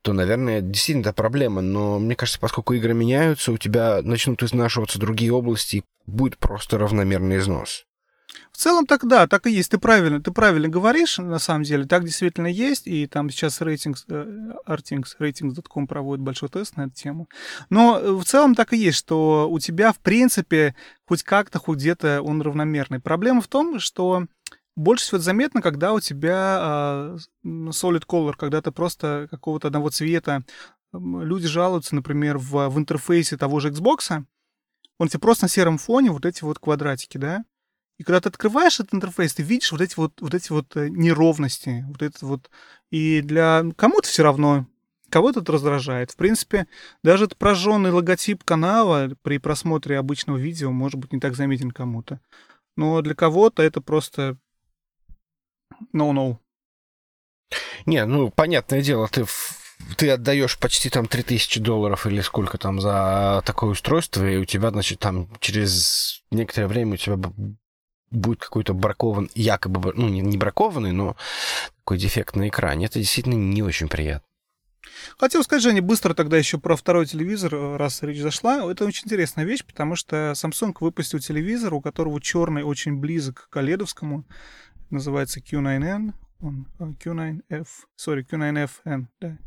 то, наверное, действительно это проблема. Но мне кажется, поскольку игры меняются, у тебя начнут изнашиваться другие области, и будет просто равномерный износ. В целом так да, так и есть. Ты правильно, ты правильно говоришь, на самом деле, так действительно есть, и там сейчас рейтинг, Artings, э, ratings.com проводит большой тест на эту тему. Но э, в целом так и есть, что у тебя, в принципе, хоть как-то, хоть где-то он равномерный. Проблема в том, что больше всего заметно, когда у тебя uh, solid color, когда ты просто какого-то одного цвета. Люди жалуются, например, в, в интерфейсе того же Xbox, он тебе просто на сером фоне вот эти вот квадратики, да? И когда ты открываешь этот интерфейс, ты видишь вот эти вот, вот, эти вот э, неровности, вот это вот. И для кому-то все равно, кого-то это раздражает. В принципе, даже этот прожженный логотип канала при просмотре обычного видео может быть не так заметен кому-то. Но для кого-то это просто no-no. Не, ну, понятное дело, ты ты отдаешь почти там 3000 долларов или сколько там за такое устройство, и у тебя, значит, там через некоторое время у тебя будет какой-то бракован, якобы, ну, не, не бракованный, но такой дефект на экране. Это действительно не очень приятно. Хотел сказать, Женя, быстро тогда еще про второй телевизор, э, раз речь зашла. Это очень интересная вещь, потому что Samsung выпустил телевизор, у которого черный очень близок к OLED, называется Q9N, он э, Q9F, sorry, Q9FN, да,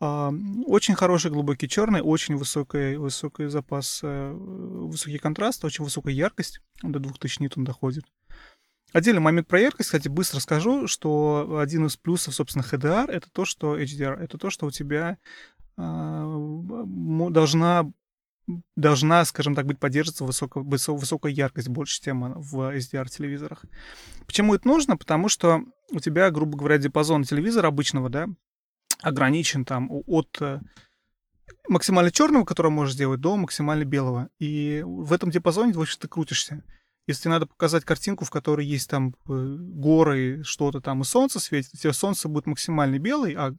очень хороший глубокий черный, очень высокий, высокий запас, э, высокий контраст, очень высокая яркость, до 2000 нит он доходит. Отдельный момент про яркость, кстати, быстро скажу, что один из плюсов, собственно, HDR, это то, что HDR, это то, что у тебя э, должна должна, скажем так, быть поддерживаться высокая, высокая яркость, больше, чем в SDR-телевизорах. Почему это нужно? Потому что у тебя, грубо говоря, диапазон телевизора обычного, да, ограничен там от э, максимально черного, который можешь сделать, до максимально белого. И в этом диапазоне, в общем, ты крутишься. Если тебе надо показать картинку, в которой есть там э, горы, что-то там, и солнце светит, у тебя солнце будет максимально белый, а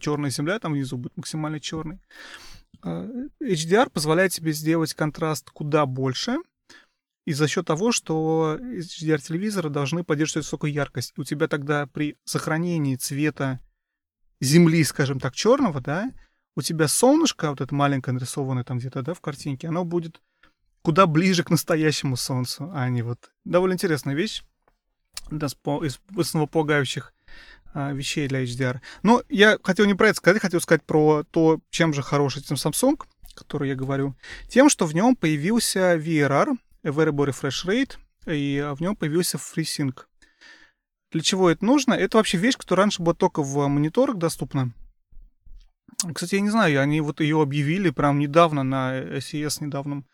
черная земля там внизу будет максимально черной. HDR позволяет тебе сделать контраст куда больше, и за счет того, что HDR-телевизоры должны поддерживать высокую яркость. У тебя тогда при сохранении цвета земли, скажем так, черного, да, у тебя солнышко, вот это маленькое нарисованное там где-то, да, в картинке, оно будет куда ближе к настоящему солнцу, а не вот... Довольно интересная вещь, да, из основополагающих а, вещей для HDR. Но я хотел не про это сказать, хотел сказать про то, чем же хорош этим Samsung, который я говорю, тем, что в нем появился VRR, Variable Refresh Rate, и в нем появился FreeSync. Для чего это нужно? Это вообще вещь, которая раньше была только в мониторах доступна. Кстати, я не знаю, они вот ее объявили прям недавно на SES недавнем.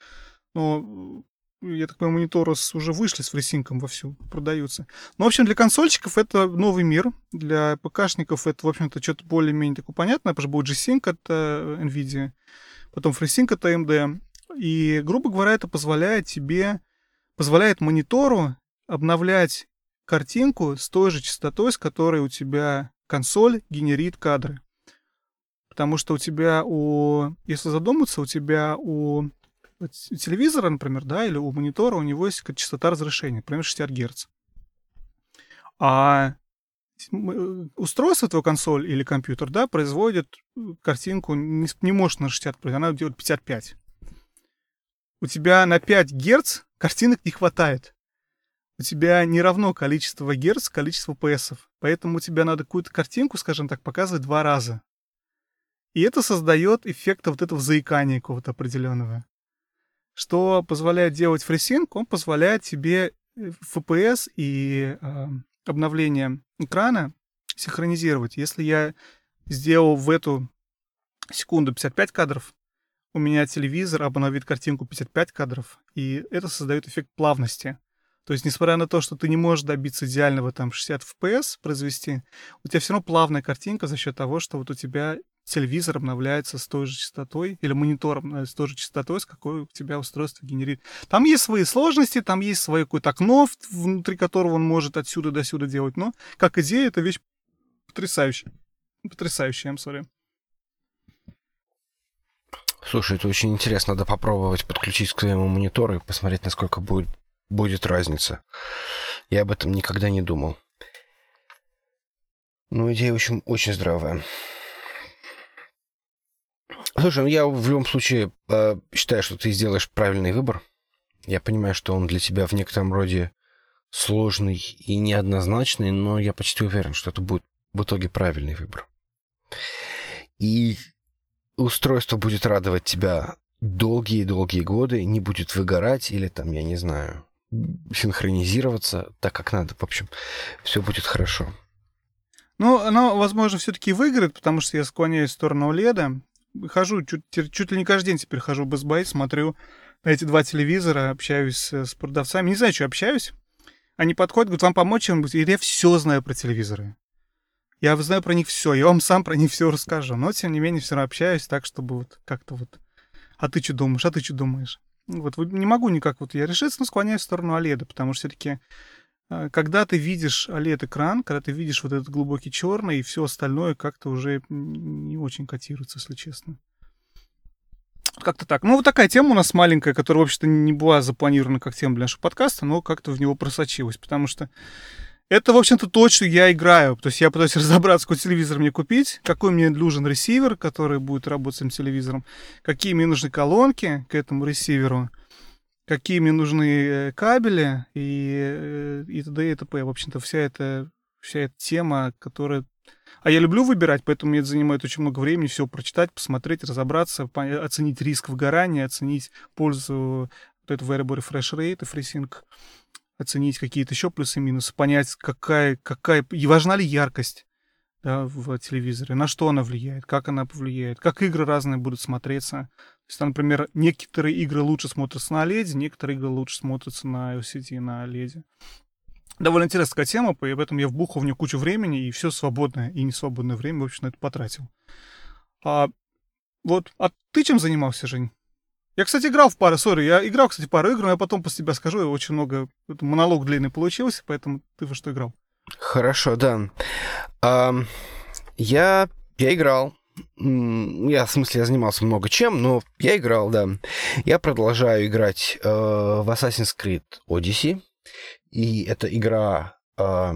Но я так понимаю, мониторы уже вышли с фрисинком вовсю, продаются. Ну, в общем, для консольщиков это новый мир. Для ПКшников это, в общем-то, что-то более-менее такое понятное, потому что будет G-Sync от э, NVIDIA, потом FreeSync от AMD. И, грубо говоря, это позволяет тебе, позволяет монитору обновлять картинку с той же частотой, с которой у тебя консоль генерит кадры. Потому что у тебя у... Если задуматься, у тебя у телевизора, например, да, или у монитора, у него есть частота разрешения, например, 60 Гц. А устройство твой консоль или компьютер, да, производит картинку, не, не может на 60, она делает 55. У тебя на 5 Гц картинок не хватает у тебя не равно количество герц количеству PS. Поэтому у тебя надо какую-то картинку, скажем так, показывать два раза. И это создает эффект вот этого заикания какого-то определенного. Что позволяет делать фрисинг? Он позволяет тебе FPS и э, обновление экрана синхронизировать. Если я сделал в эту секунду 55 кадров, у меня телевизор обновит картинку 55 кадров, и это создает эффект плавности. То есть, несмотря на то, что ты не можешь добиться идеального там 60 FPS произвести, у тебя все равно плавная картинка за счет того, что вот у тебя телевизор обновляется с той же частотой, или монитор с той же частотой, с какой у тебя устройство генерит. Там есть свои сложности, там есть свое какое-то окно, внутри которого он может отсюда до сюда делать, но как идея это вещь потрясающая. Потрясающая, I'm sorry. Слушай, это очень интересно. Надо попробовать подключить к своему монитору и посмотреть, насколько будет будет разница. Я об этом никогда не думал. Ну, идея, в общем, очень здравая. Слушай, ну я в любом случае э, считаю, что ты сделаешь правильный выбор. Я понимаю, что он для тебя в некотором роде сложный и неоднозначный, но я почти уверен, что это будет в итоге правильный выбор. И устройство будет радовать тебя долгие-долгие годы, не будет выгорать или там, я не знаю, синхронизироваться так, как надо. В общем, все будет хорошо. Ну, оно, возможно, все-таки выиграет, потому что я склоняюсь в сторону OLED. Хожу, чуть, чуть ли не каждый день теперь хожу в Best Buy, смотрю на эти два телевизора, общаюсь с продавцами. Не знаю, что общаюсь. Они подходят, говорят, вам помочь? И я все знаю про телевизоры. Я знаю про них все, я вам сам про них все расскажу. Но, тем не менее, все равно общаюсь так, чтобы вот как-то вот... А ты что думаешь? А ты что думаешь? Вот не могу никак вот я решиться, но склоняюсь в сторону OLED, потому что все-таки а, когда ты видишь OLED-экран, когда ты видишь вот этот глубокий черный, и все остальное как-то уже не очень котируется, если честно. Как-то так. Ну, вот такая тема у нас маленькая, которая, в общем-то, не была запланирована как тема для нашего подкаста, но как-то в него просочилась, потому что это, в общем-то, то, что я играю. То есть я пытаюсь разобраться, какой телевизор мне купить, какой мне нужен ресивер, который будет работать с этим телевизором, какие мне нужны колонки к этому ресиверу, какие мне нужны э, кабели и, э, и т.д. и т.п. В общем-то, вся эта, вся эта тема, которая... А я люблю выбирать, поэтому мне это занимает очень много времени все прочитать, посмотреть, разобраться, оценить риск выгорания, оценить пользу вот этого Variable Refresh Rate и FreeSync оценить какие-то еще плюсы и минусы, понять, какая, какая, и важна ли яркость да, в телевизоре, на что она влияет, как она повлияет, как игры разные будут смотреться. То есть, например, некоторые игры лучше смотрятся на OLED, некоторые игры лучше смотрятся на LCD на OLED. Довольно интересная тема, и об этом я вбухал в нее кучу времени, и все свободное и несвободное время, в общем, на это потратил. А, вот, а ты чем занимался, Жень? Я, кстати, играл в пару, сори, я играл, кстати, пару игр, но я потом после тебя скажу, и очень много, монолог длинный получился, поэтому ты во что играл? Хорошо, да. Um, я, я играл. Я, в смысле, я занимался много чем, но я играл, да. Я продолжаю играть э, в Assassin's Creed Odyssey. И эта игра... Э,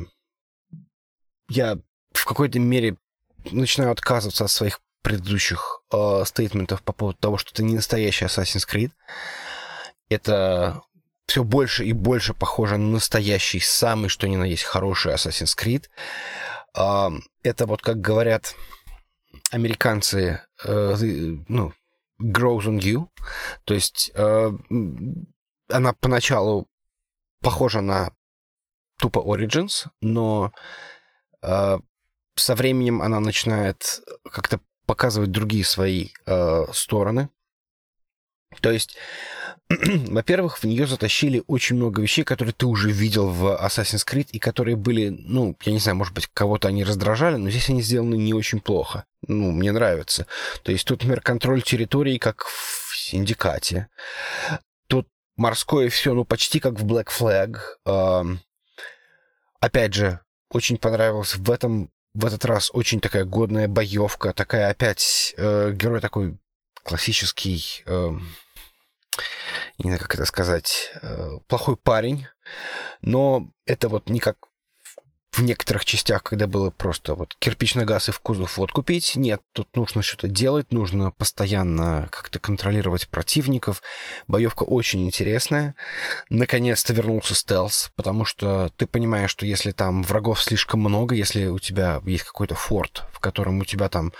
я в какой-то мере начинаю отказываться от своих предыдущих э, стейтментов по поводу того, что это не настоящий Assassin's Creed. Это все больше и больше похоже на настоящий, самый что ни на есть хороший Assassin's Creed. Э, это вот, как говорят американцы, э, ну, grows on you. То есть э, она поначалу похожа на тупо Origins, но э, со временем она начинает как-то показывать другие свои э, стороны. То есть, во-первых, в нее затащили очень много вещей, которые ты уже видел в Assassin's Creed, и которые были, ну, я не знаю, может быть, кого-то они раздражали, но здесь они сделаны не очень плохо. Ну, мне нравится. То есть тут, например, контроль территории, как в Синдикате. Тут морское все, ну, почти как в Black Flag. Э, опять же, очень понравилось в этом в этот раз очень такая годная боевка, такая опять э, герой такой классический, э, не знаю, как это сказать, э, плохой парень, но это вот не как в некоторых частях, когда было просто вот кирпичный газ и в кузов вот купить. Нет, тут нужно что-то делать, нужно постоянно как-то контролировать противников. Боевка очень интересная. Наконец-то вернулся стелс, потому что ты понимаешь, что если там врагов слишком много, если у тебя есть какой-то форт, в котором у тебя там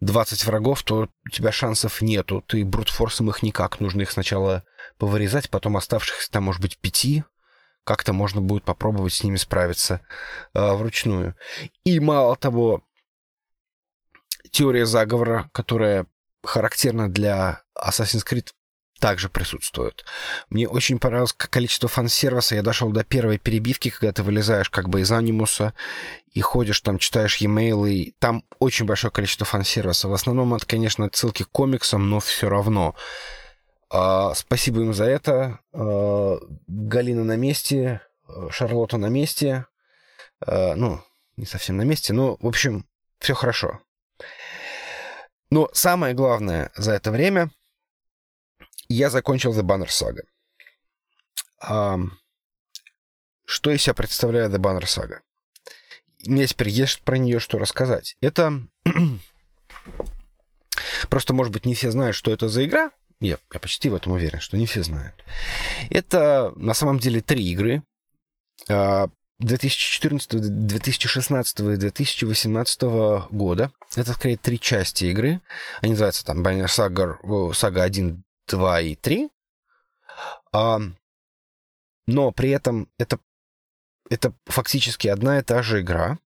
20 врагов, то у тебя шансов нету. Ты брутфорсом их никак. Нужно их сначала повырезать, потом оставшихся там, может быть, пяти как-то можно будет попробовать с ними справиться э, вручную. И мало того, теория заговора, которая характерна для Assassin's Creed также присутствует. Мне очень понравилось количество фан-сервиса. Я дошел до первой перебивки, когда ты вылезаешь как бы из анимуса и ходишь там, читаешь e-mail, и там очень большое количество фан-сервиса. В основном это, конечно, отсылки к комиксам, но все равно. А, спасибо им за это. А, Галина на месте, Шарлотта на месте. А, ну, не совсем на месте, но, в общем, все хорошо. Но самое главное за это время — я закончил The Banner Saga. Что из себя представляет The Banner Saga? Мне теперь есть про нее что рассказать. Это... Просто, может быть, не все знают, что это за игра. Я, я почти в этом уверен, что не все знают. Это на самом деле три игры. 2014, 2016 и 2018 года. Это, скорее, три части игры. Они называются там Banner Saga, Saga 1, 2 и 3. А, но при этом это, это фактически одна и та же игра,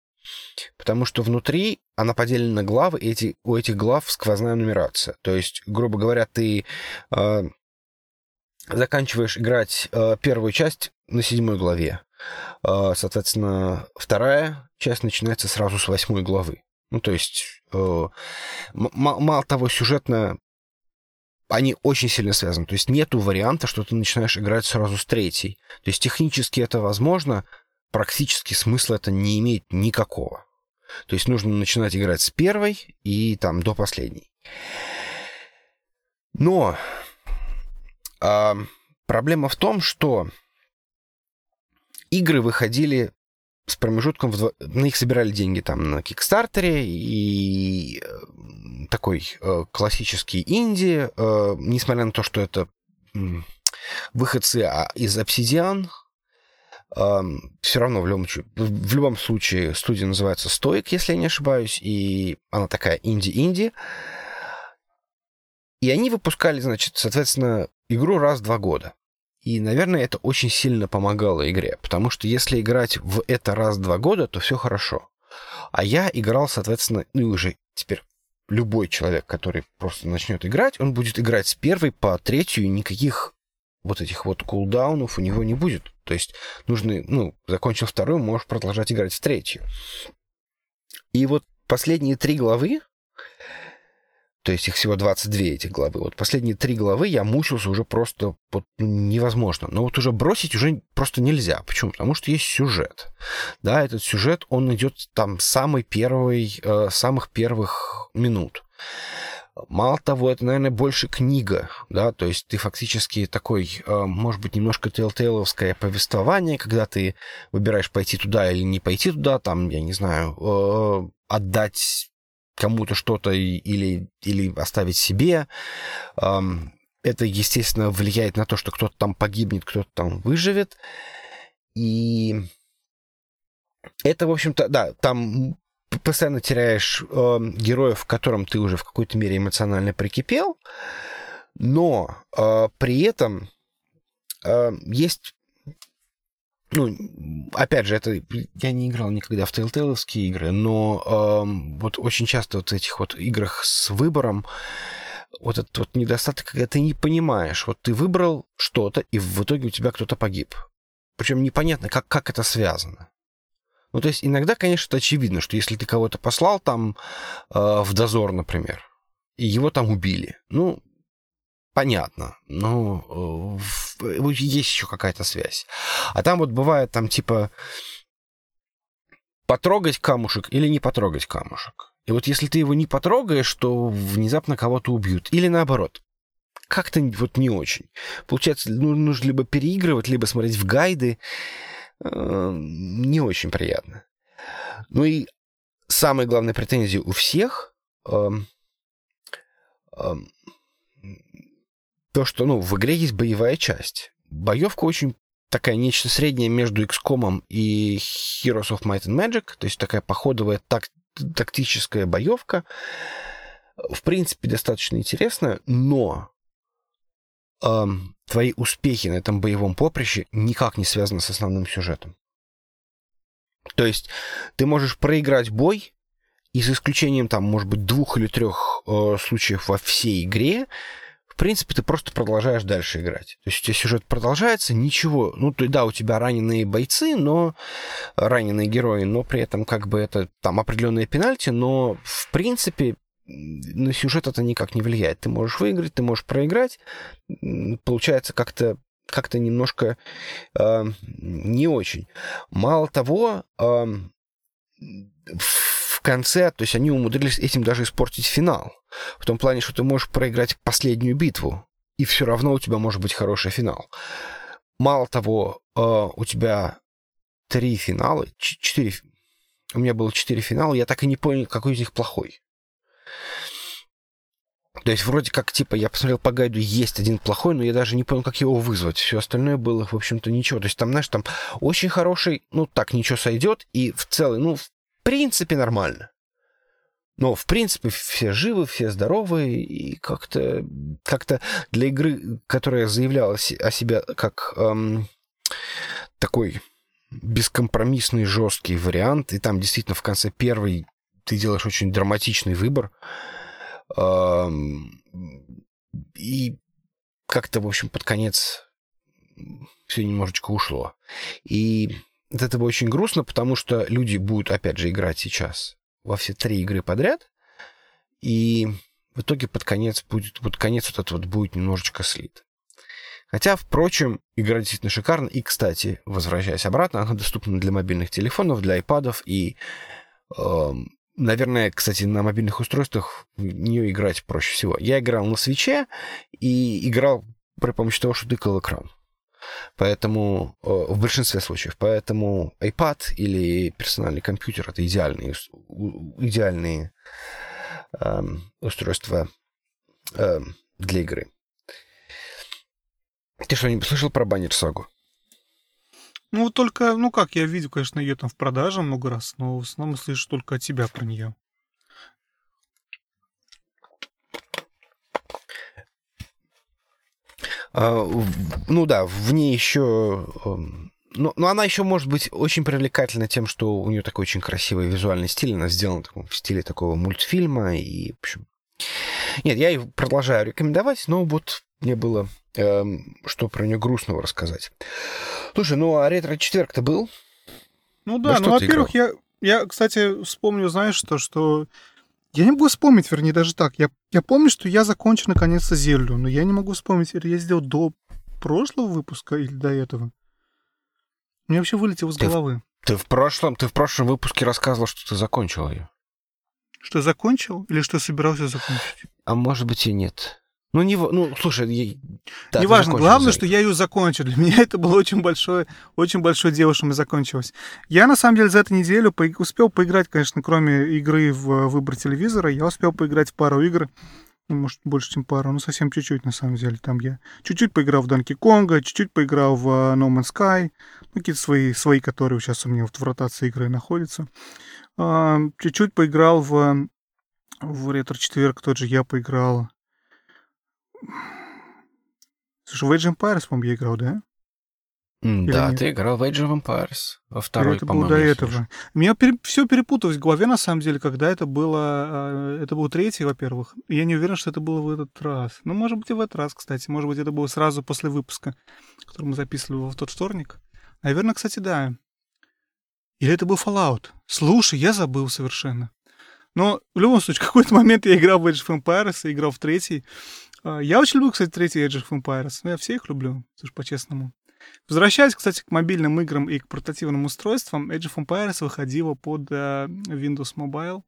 потому что внутри она поделена на главы, и эти, у этих глав сквозная нумерация. То есть, грубо говоря, ты э, заканчиваешь играть э, первую часть на седьмой главе. Э, соответственно, вторая часть начинается сразу с восьмой главы. Ну, то есть, э, мало того, сюжетно они очень сильно связаны. То есть нету варианта, что ты начинаешь играть сразу с третьей. То есть технически это возможно, практически смысла это не имеет никакого. То есть нужно начинать играть с первой и там до последней. Но а, проблема в том, что игры выходили с промежутком в два... на них собирали деньги там на Кикстартере и э, такой э, классический инди, э, несмотря на то, что это выходцы а, из Obsidian, все равно в любом, в любом случае студия называется Stoic, если я не ошибаюсь, и она такая инди-инди. И они выпускали, значит, соответственно, игру раз в два года. И, наверное, это очень сильно помогало игре, потому что если играть в это раз в два года, то все хорошо. А я играл, соответственно, ну и уже теперь любой человек, который просто начнет играть, он будет играть с первой по третью, никаких вот этих вот кулдаунов у него не будет. То есть нужно, ну, закончил вторую, можешь продолжать играть в третью. И вот последние три главы, то есть их всего 22 этих главы. Вот последние три главы я мучился уже просто вот, невозможно. Но вот уже бросить уже просто нельзя. Почему? Потому что есть сюжет. Да, этот сюжет, он идет там самый первый, э, самых первых минут. Мало того, это, наверное, больше книга, да, то есть ты фактически такой, э, может быть, немножко телтейловское повествование, когда ты выбираешь пойти туда или не пойти туда, там, я не знаю, э, отдать кому-то что-то или, или оставить себе. Это, естественно, влияет на то, что кто-то там погибнет, кто-то там выживет. И это, в общем-то, да, там постоянно теряешь э, героев, к которым ты уже в какой-то мере эмоционально прикипел, но э, при этом э, есть ну, опять же, это я не играл никогда в telltale игры, но э, вот очень часто вот в этих вот играх с выбором вот этот вот недостаток, когда ты не понимаешь, вот ты выбрал что-то, и в итоге у тебя кто-то погиб. Причем непонятно, как, как это связано. Ну, то есть иногда, конечно, это очевидно, что если ты кого-то послал там э, в дозор, например, и его там убили, ну, понятно, ну, есть еще какая-то связь. А там вот бывает там типа потрогать камушек или не потрогать камушек. И вот если ты его не потрогаешь, то внезапно кого-то убьют. Или наоборот. Как-то вот не очень. Получается, ну, нужно либо переигрывать, либо смотреть в гайды. Э, не очень приятно. Ну и самая главная претензия у всех э, э, то, что, ну, в игре есть боевая часть. Боевка очень такая нечто среднее между XCOM и Heroes of Might and Magic, то есть такая походовая так, тактическая боевка. В принципе, достаточно интересная, но эм, твои успехи на этом боевом поприще никак не связаны с основным сюжетом. То есть ты можешь проиграть бой, и за исключением там, может быть, двух или трех э, случаев во всей игре, в принципе, ты просто продолжаешь дальше играть. То есть у тебя сюжет продолжается, ничего. Ну, то, да, у тебя раненые бойцы, но раненые герои, но при этом как бы это там определенные пенальти, но в принципе на сюжет это никак не влияет. Ты можешь выиграть, ты можешь проиграть. Получается как-то как-то немножко э, не очень. Мало того, э, в конце, то есть они умудрились этим даже испортить финал. В том плане, что ты можешь проиграть последнюю битву, и все равно у тебя может быть хороший финал. Мало того, э, у тебя три финала, четыре... У меня было четыре финала, я так и не понял, какой из них плохой. То есть вроде как, типа, я посмотрел по гайду, есть один плохой, но я даже не понял, как его вызвать. Все остальное было, в общем-то, ничего. То есть там, знаешь, там очень хороший, ну так, ничего сойдет, и в целом, ну, в принципе, нормально. Но, в принципе, все живы, все здоровы, и как-то как для игры, которая заявляла о себе как эм, такой бескомпромиссный, жесткий вариант, и там действительно в конце первый ты делаешь очень драматичный выбор, и как-то, в общем, под конец все немножечко ушло. И от этого очень грустно, потому что люди будут, опять же, играть сейчас во все три игры подряд, и в итоге под конец будет, под конец вот этот вот будет немножечко слит. Хотя, впрочем, игра действительно шикарна. И, кстати, возвращаясь обратно, она доступна для мобильных телефонов, для айпадов и Наверное, кстати, на мобильных устройствах в нее играть проще всего. Я играл на свече и играл при помощи того, что тыкал экран. Поэтому э, в большинстве случаев. Поэтому iPad или персональный компьютер это идеальные, идеальные э, устройства э, для игры. Ты что-нибудь слышал про баннер сагу? Ну, только, ну как, я видел, конечно, ее там в продаже много раз, но в основном слышу только от тебя про нее. А, ну да, в ней еще... Эм, но, но она еще может быть очень привлекательна тем, что у нее такой очень красивый визуальный стиль. Она сделана в стиле такого мультфильма. И, в общем... Нет, я ее продолжаю рекомендовать, но вот мне было эм, что про нее грустного рассказать. Слушай, ну а ретро-четверг-то был? Ну да, ну, во-первых, я, я, кстати, вспомню, знаешь, что, что... Я не могу вспомнить, вернее, даже так. Я, я помню, что я закончил наконец-то Зельду, но я не могу вспомнить, я сделал до прошлого выпуска или до этого. Мне вообще вылетело ты головы. В, ты в прошлом, ты в прошлом выпуске рассказывал, что ты закончил ее. Что закончил или что собирался закончить? А может быть и нет. Ну, не, ну слушай, я, да, неважно. Главное, что я ее закончил. Для меня это было очень большое, очень большое дело, что мы закончилось. Я, на самом деле, за эту неделю по- успел поиграть, конечно, кроме игры в выбор телевизора, я успел поиграть в пару игр. Ну, может, больше, чем пару, ну, совсем чуть-чуть, на самом деле. Там я чуть-чуть поиграл в Donkey Kong, чуть-чуть поиграл в uh, No Man's Sky, ну, какие-то свои, свои, которые сейчас у меня вот в ротации игры находятся. Uh, чуть-чуть поиграл в, в ретро-четверг, тот же я поиграл Слушай, в Age Empires, по-моему, я играл, да? Или да, нет? ты играл в Age of Empires во второй, это было до этого. У меня пере... все перепуталось в голове, на самом деле, когда это было... А, это был третий, во-первых. Я не уверен, что это было в этот раз. Ну, может быть, и в этот раз, кстати. Может быть, это было сразу после выпуска, который мы записывали в тот вторник. Наверное, кстати, да. Или это был Fallout. Слушай, я забыл совершенно. Но в любом случае, в какой-то момент я играл в Age of Empires, играл в третий. А, я очень люблю, кстати, третий Age of Empires. Ну, я все их люблю, слушай, по-честному. Возвращаясь, кстати, к мобильным играм и к портативным устройствам, Age of Empires выходила под uh, Windows Mobile.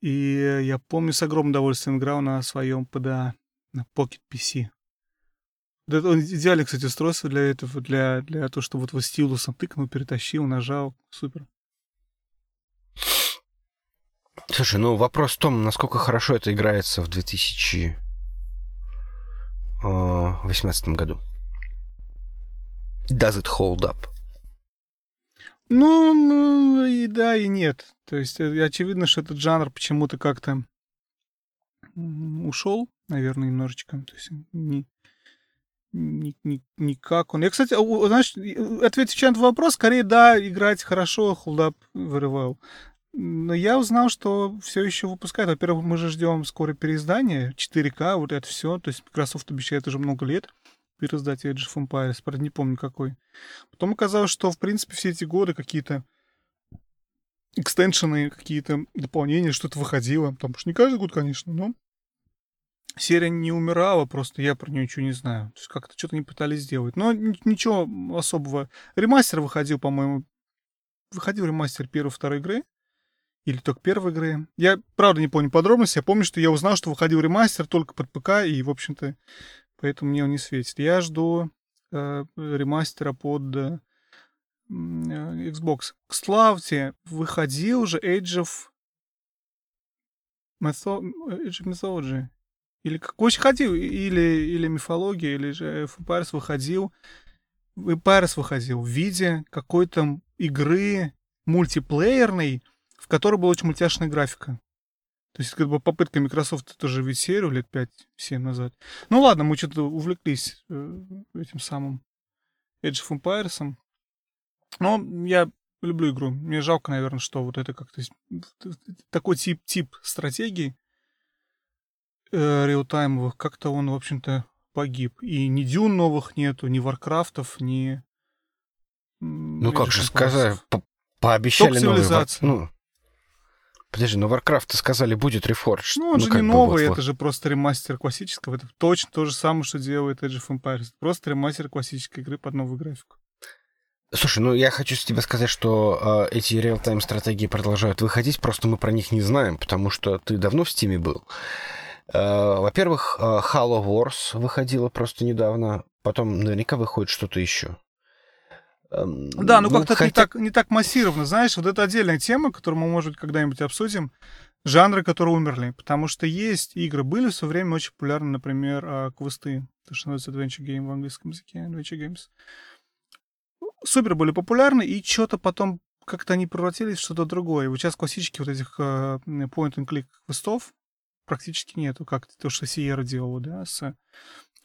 И я помню, с огромным удовольствием играл на своем PDA, на Pocket PC. Это идеальное, кстати, устройство для этого, для, для того, чтобы вот его стилусом тыкнул, перетащил, нажал. Супер. Слушай, ну вопрос в том, насколько хорошо это играется в 2018 э, году. Does it hold up? Ну, ну, и да, и нет. То есть э, очевидно, что этот жанр почему-то как-то ушел, наверное, немножечко. То есть не, ни, никак он. Я, кстати, знаешь, ответив на вопрос, скорее, да, играть хорошо, холдап well. Но я узнал, что все еще выпускают. Во-первых, мы же ждем скоро переиздания 4К, вот это все. То есть Microsoft обещает уже много лет переиздать Age of Empires. Правда, не помню какой. Потом оказалось, что, в принципе, все эти годы какие-то экстеншены, какие-то дополнения, что-то выходило. Потому что не каждый год, конечно, но серия не умирала, просто я про нее ничего не знаю. То есть как-то что-то не пытались сделать. Но ничего особого. Ремастер выходил, по-моему, выходил ремастер первой второй игры. Или только первой игры. Я, правда, не помню подробности. Я помню, что я узнал, что выходил ремастер только под ПК, и, в общем-то, поэтому мне он не светит. Я жду э, ремастера под э, Xbox. Кстати, выходил уже Age of, Mytho... Age of Mythology. Или какой ходил, или, или мифология, или же Empires выходил. Empires выходил в виде какой-то игры мультиплеерной, которой была очень мультяшная графика. То есть, как бы попытка Microsoft тоже ведь серию лет 5-7 назад. Ну ладно, мы что-то увлеклись э, этим самым Age of Empires. Но я люблю игру. Мне жалко, наверное, что вот это как-то такой тип, тип стратегии э, real-time-овых, как-то он, в общем-то, погиб. И ни Dune новых нету, ни Warcraft-ов, ни... Ну как же сказать, по пообещали новые... Ну, Подожди, но Warcraft сказали, будет Reforged. Ну, он ну, же не новый, вот, это вот. же просто ремастер классического. Это точно то же самое, что делает Age of Empires. Просто ремастер классической игры под новую графику. Слушай, ну я хочу тебе сказать, что э, эти реал-тайм стратегии продолжают выходить, просто мы про них не знаем, потому что ты давно в Стиме был. Э, во-первых, э, Halo Wars выходила просто недавно, потом наверняка выходит что-то еще. Эм, да, ну, ну как-то хотя... не, так, не так массированно, знаешь, вот это отдельная тема, которую мы, может, когда-нибудь обсудим, жанры, которые умерли, потому что есть игры, были в свое время очень популярны, например, а, квесты, то, что называется Adventure Game в английском языке, Adventure Games. Супер были популярны, и что-то потом как-то они превратились в что-то другое. Вот сейчас классических вот этих uh, point-and-click квестов практически нету, как то, что Сиера делала, да, с,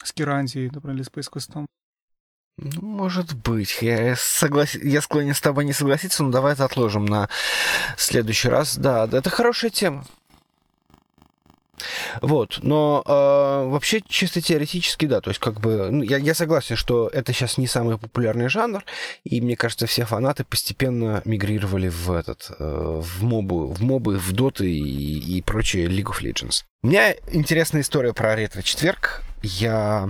с Кирандией, например, или Space Quest. Ну, может быть. Я, соглас... я склонен с тобой не согласиться, но давай это отложим на следующий раз. Да, это хорошая тема. Вот, но э, вообще чисто теоретически, да, то есть как бы ну, я, я согласен, что это сейчас не самый популярный жанр, и мне кажется, все фанаты постепенно мигрировали в этот, э, в мобы, в мобы, в доты и, и прочие League of Legends. У меня интересная история про ретро-четверг. Я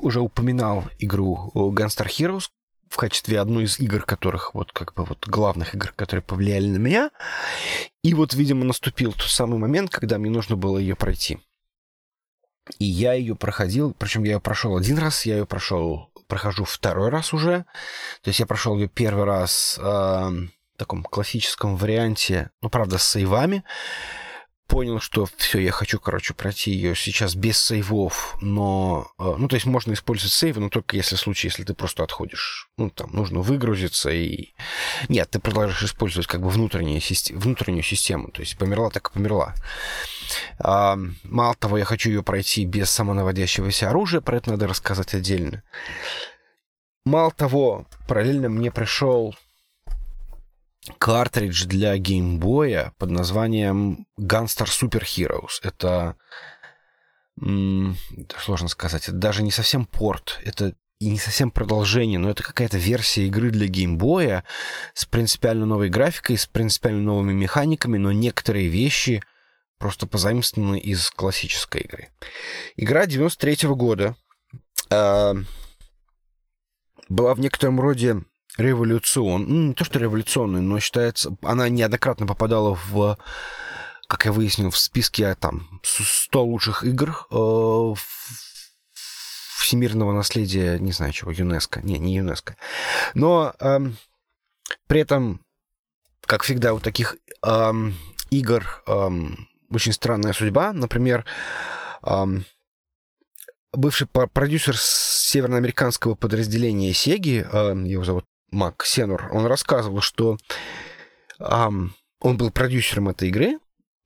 уже упоминал игру Gunstar Heroes в качестве одной из игр, которых вот как бы вот главных игр, которые повлияли на меня. И вот, видимо, наступил тот самый момент, когда мне нужно было ее пройти. И я ее проходил, причем я ее прошел один раз, я ее прошел, прохожу второй раз уже. То есть я прошел ее первый раз э, в таком классическом варианте, ну, правда, с сейвами понял, что все, я хочу, короче, пройти ее сейчас без сейвов, но... Э, ну, то есть можно использовать сейвы, но только если случай, если ты просто отходишь. Ну, там нужно выгрузиться и... Нет, ты продолжаешь использовать как бы внутреннюю, систему, внутреннюю систему. То есть померла, так и померла. А, мало того, я хочу ее пройти без самонаводящегося оружия, про это надо рассказать отдельно. Мало того, параллельно мне пришел картридж для геймбоя под названием Gunstar Super Heroes. Это, сложно сказать, это даже не совсем порт, это и не совсем продолжение, но это какая-то версия игры для геймбоя с принципиально новой графикой, с принципиально новыми механиками, но некоторые вещи просто позаимствованы из классической игры. Игра 93 -го года э, была в некотором роде революцион, ну, не то что революционный, но считается, она неоднократно попадала в, как я выяснил, в списке там 100 лучших игр э, всемирного наследия, не знаю чего, ЮНЕСКО, не, не ЮНЕСКО. Но э, при этом, как всегда, у таких э, игр э, очень странная судьба. Например, э, бывший продюсер североамериканского подразделения Сеги, его зовут Мак Сенур, он рассказывал, что um, он был продюсером этой игры,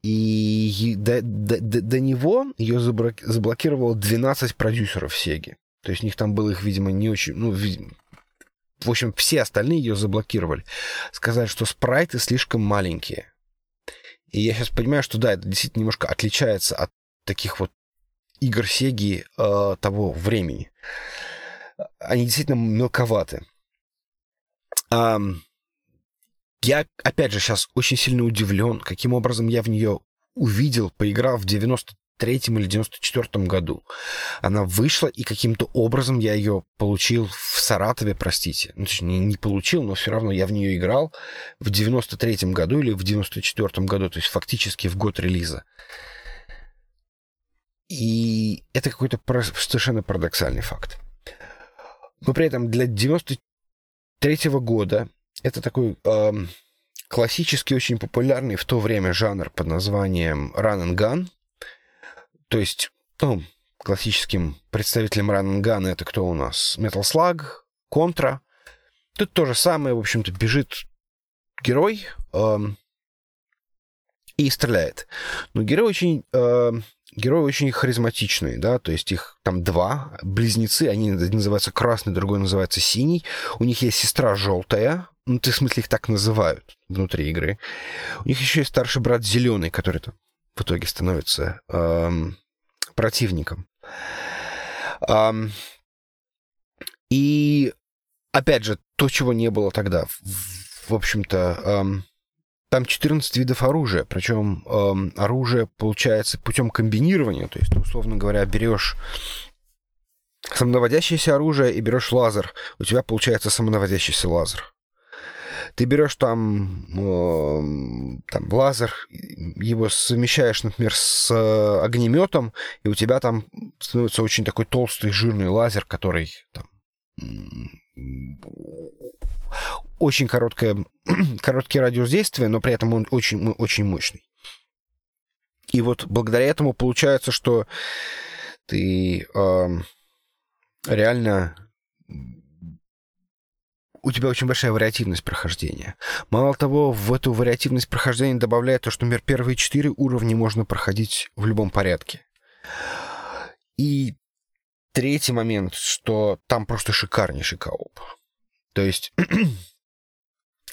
и до, до, до него ее заблокировало 12 продюсеров Сеги. То есть у них там было их, видимо, не очень... Ну, в общем, все остальные ее заблокировали. Сказали, что спрайты слишком маленькие. И я сейчас понимаю, что да, это действительно немножко отличается от таких вот игр Сеги э, того времени. Они действительно мелковаты. Я, опять же, сейчас очень сильно удивлен, каким образом я в нее увидел, поиграв в 93-м или 94-м году. Она вышла, и каким-то образом я ее получил в Саратове, простите. Ну, точнее, не получил, но все равно я в нее играл в 93-м году или в 94-м году, то есть фактически в год релиза. И это какой-то совершенно парадоксальный факт. Но при этом для 93-го года это такой эм, классический, очень популярный в то время жанр под названием Run and Gun. То есть, ну, классическим представителем Run and Gun это кто у нас? Metal Slug, Contra. Тут то же самое, в общем-то, бежит герой эм, и стреляет. Но герой очень... Эм, герои очень харизматичные, да, то есть их там два, близнецы, они называются красный, другой называется синий. У них есть сестра желтая, ну, ты, в смысле, их так называют внутри игры. У них еще есть старший брат зеленый, который там в итоге становится эм, противником. Эм, и, опять же, то, чего не было тогда, в, в общем-то, эм, там 14 видов оружия, причем эм, оружие получается путем комбинирования, то есть, условно говоря, берешь самонаводящееся оружие и берешь лазер, у тебя получается самонаводящийся лазер. Ты берешь там, э, там лазер, его совмещаешь, например, с огнеметом, и у тебя там становится очень такой толстый, жирный лазер, который там, очень короткое, короткий радиус действия, но при этом он очень, очень мощный. И вот благодаря этому получается, что ты э, реально у тебя очень большая вариативность прохождения. Мало того, в эту вариативность прохождения добавляет то, что, например, первые четыре уровня можно проходить в любом порядке. И третий момент, что там просто шикарнейший кооп. То есть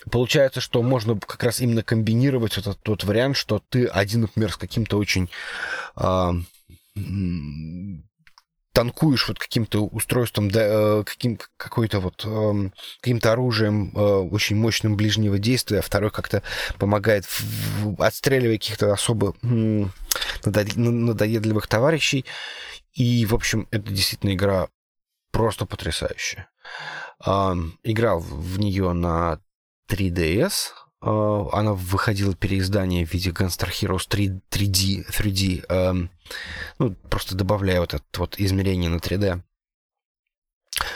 получается, что можно как раз именно комбинировать этот тот вариант, что ты один, например, с каким-то очень э, танкуешь вот каким-то устройством, да, э, каким, какой-то вот э, каким-то оружием э, очень мощным ближнего действия, а второй как-то помогает, в, в, отстреливая каких-то особо э, надоедливых товарищей. И, в общем, это действительно игра просто потрясающая. Э, играл в нее на 3DS, Uh, она выходила переиздание в виде Gunstar Heroes 3, 3D, 3D um, ну, просто добавляя вот это вот измерение на 3D.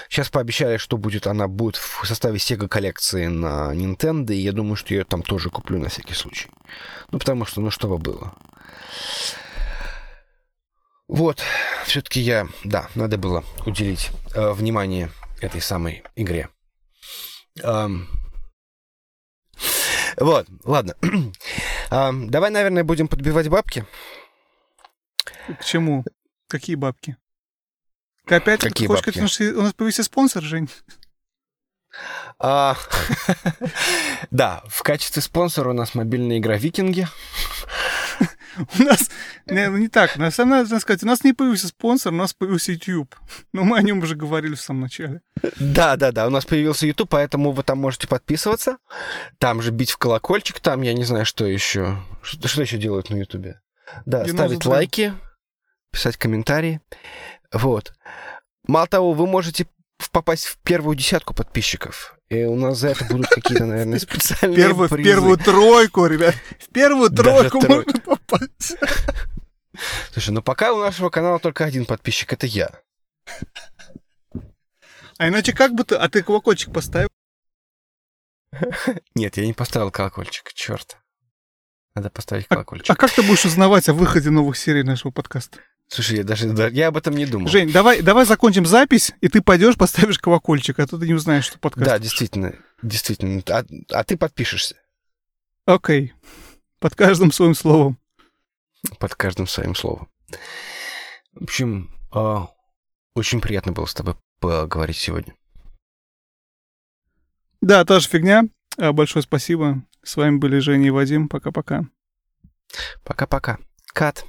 Сейчас пообещали, что будет, она будет в составе Sega коллекции на Nintendo, и я думаю, что я ее там тоже куплю на всякий случай. Ну, потому что, ну, что бы было. Вот, все-таки я, да, надо было уделить э, внимание этой самой игре. Эм, вот, ладно. эм, давай, наверное, будем подбивать бабки. К чему? Какие бабки? Опять Какие бабки? сказать, у нас появился спонсор, Жень? А, да, в качестве спонсора у нас мобильная игра «Викинги». У нас не, ну, не так. На самом деле, надо сказать, у нас не появился спонсор, у нас появился YouTube. Но мы о нем уже говорили в самом начале. Да, да, да, у нас появился YouTube, поэтому вы там можете подписываться. Там же бить в колокольчик, там я не знаю, что еще. Что, что еще делают на YouTube? Да, ставить лайки, писать комментарии. Вот. Мало того, вы можете попасть в первую десятку подписчиков. И у нас за это будут какие-то, наверное, специальные Первую, в призы. первую тройку, ребят. В первую Даже тройку тройку. можно попасть. Слушай, ну пока у нашего канала только один подписчик, это я. А иначе как бы ты... А ты колокольчик поставил? Нет, я не поставил колокольчик, черт. Надо поставить А, колокольчик. а как ты будешь узнавать о выходе новых серий нашего подкаста? Слушай, я даже да, я об этом не думал. Жень, давай, давай закончим запись, и ты пойдешь, поставишь колокольчик, а то ты не узнаешь, что подкаст. Да, действительно, действительно. А, а ты подпишешься Окей. Под каждым своим словом. под каждым своим словом. В общем, а, очень приятно было с тобой поговорить сегодня. Да, тоже фигня. А, Большое спасибо. С вами были Женя и Вадим. Пока-пока. Пока-пока. Кат.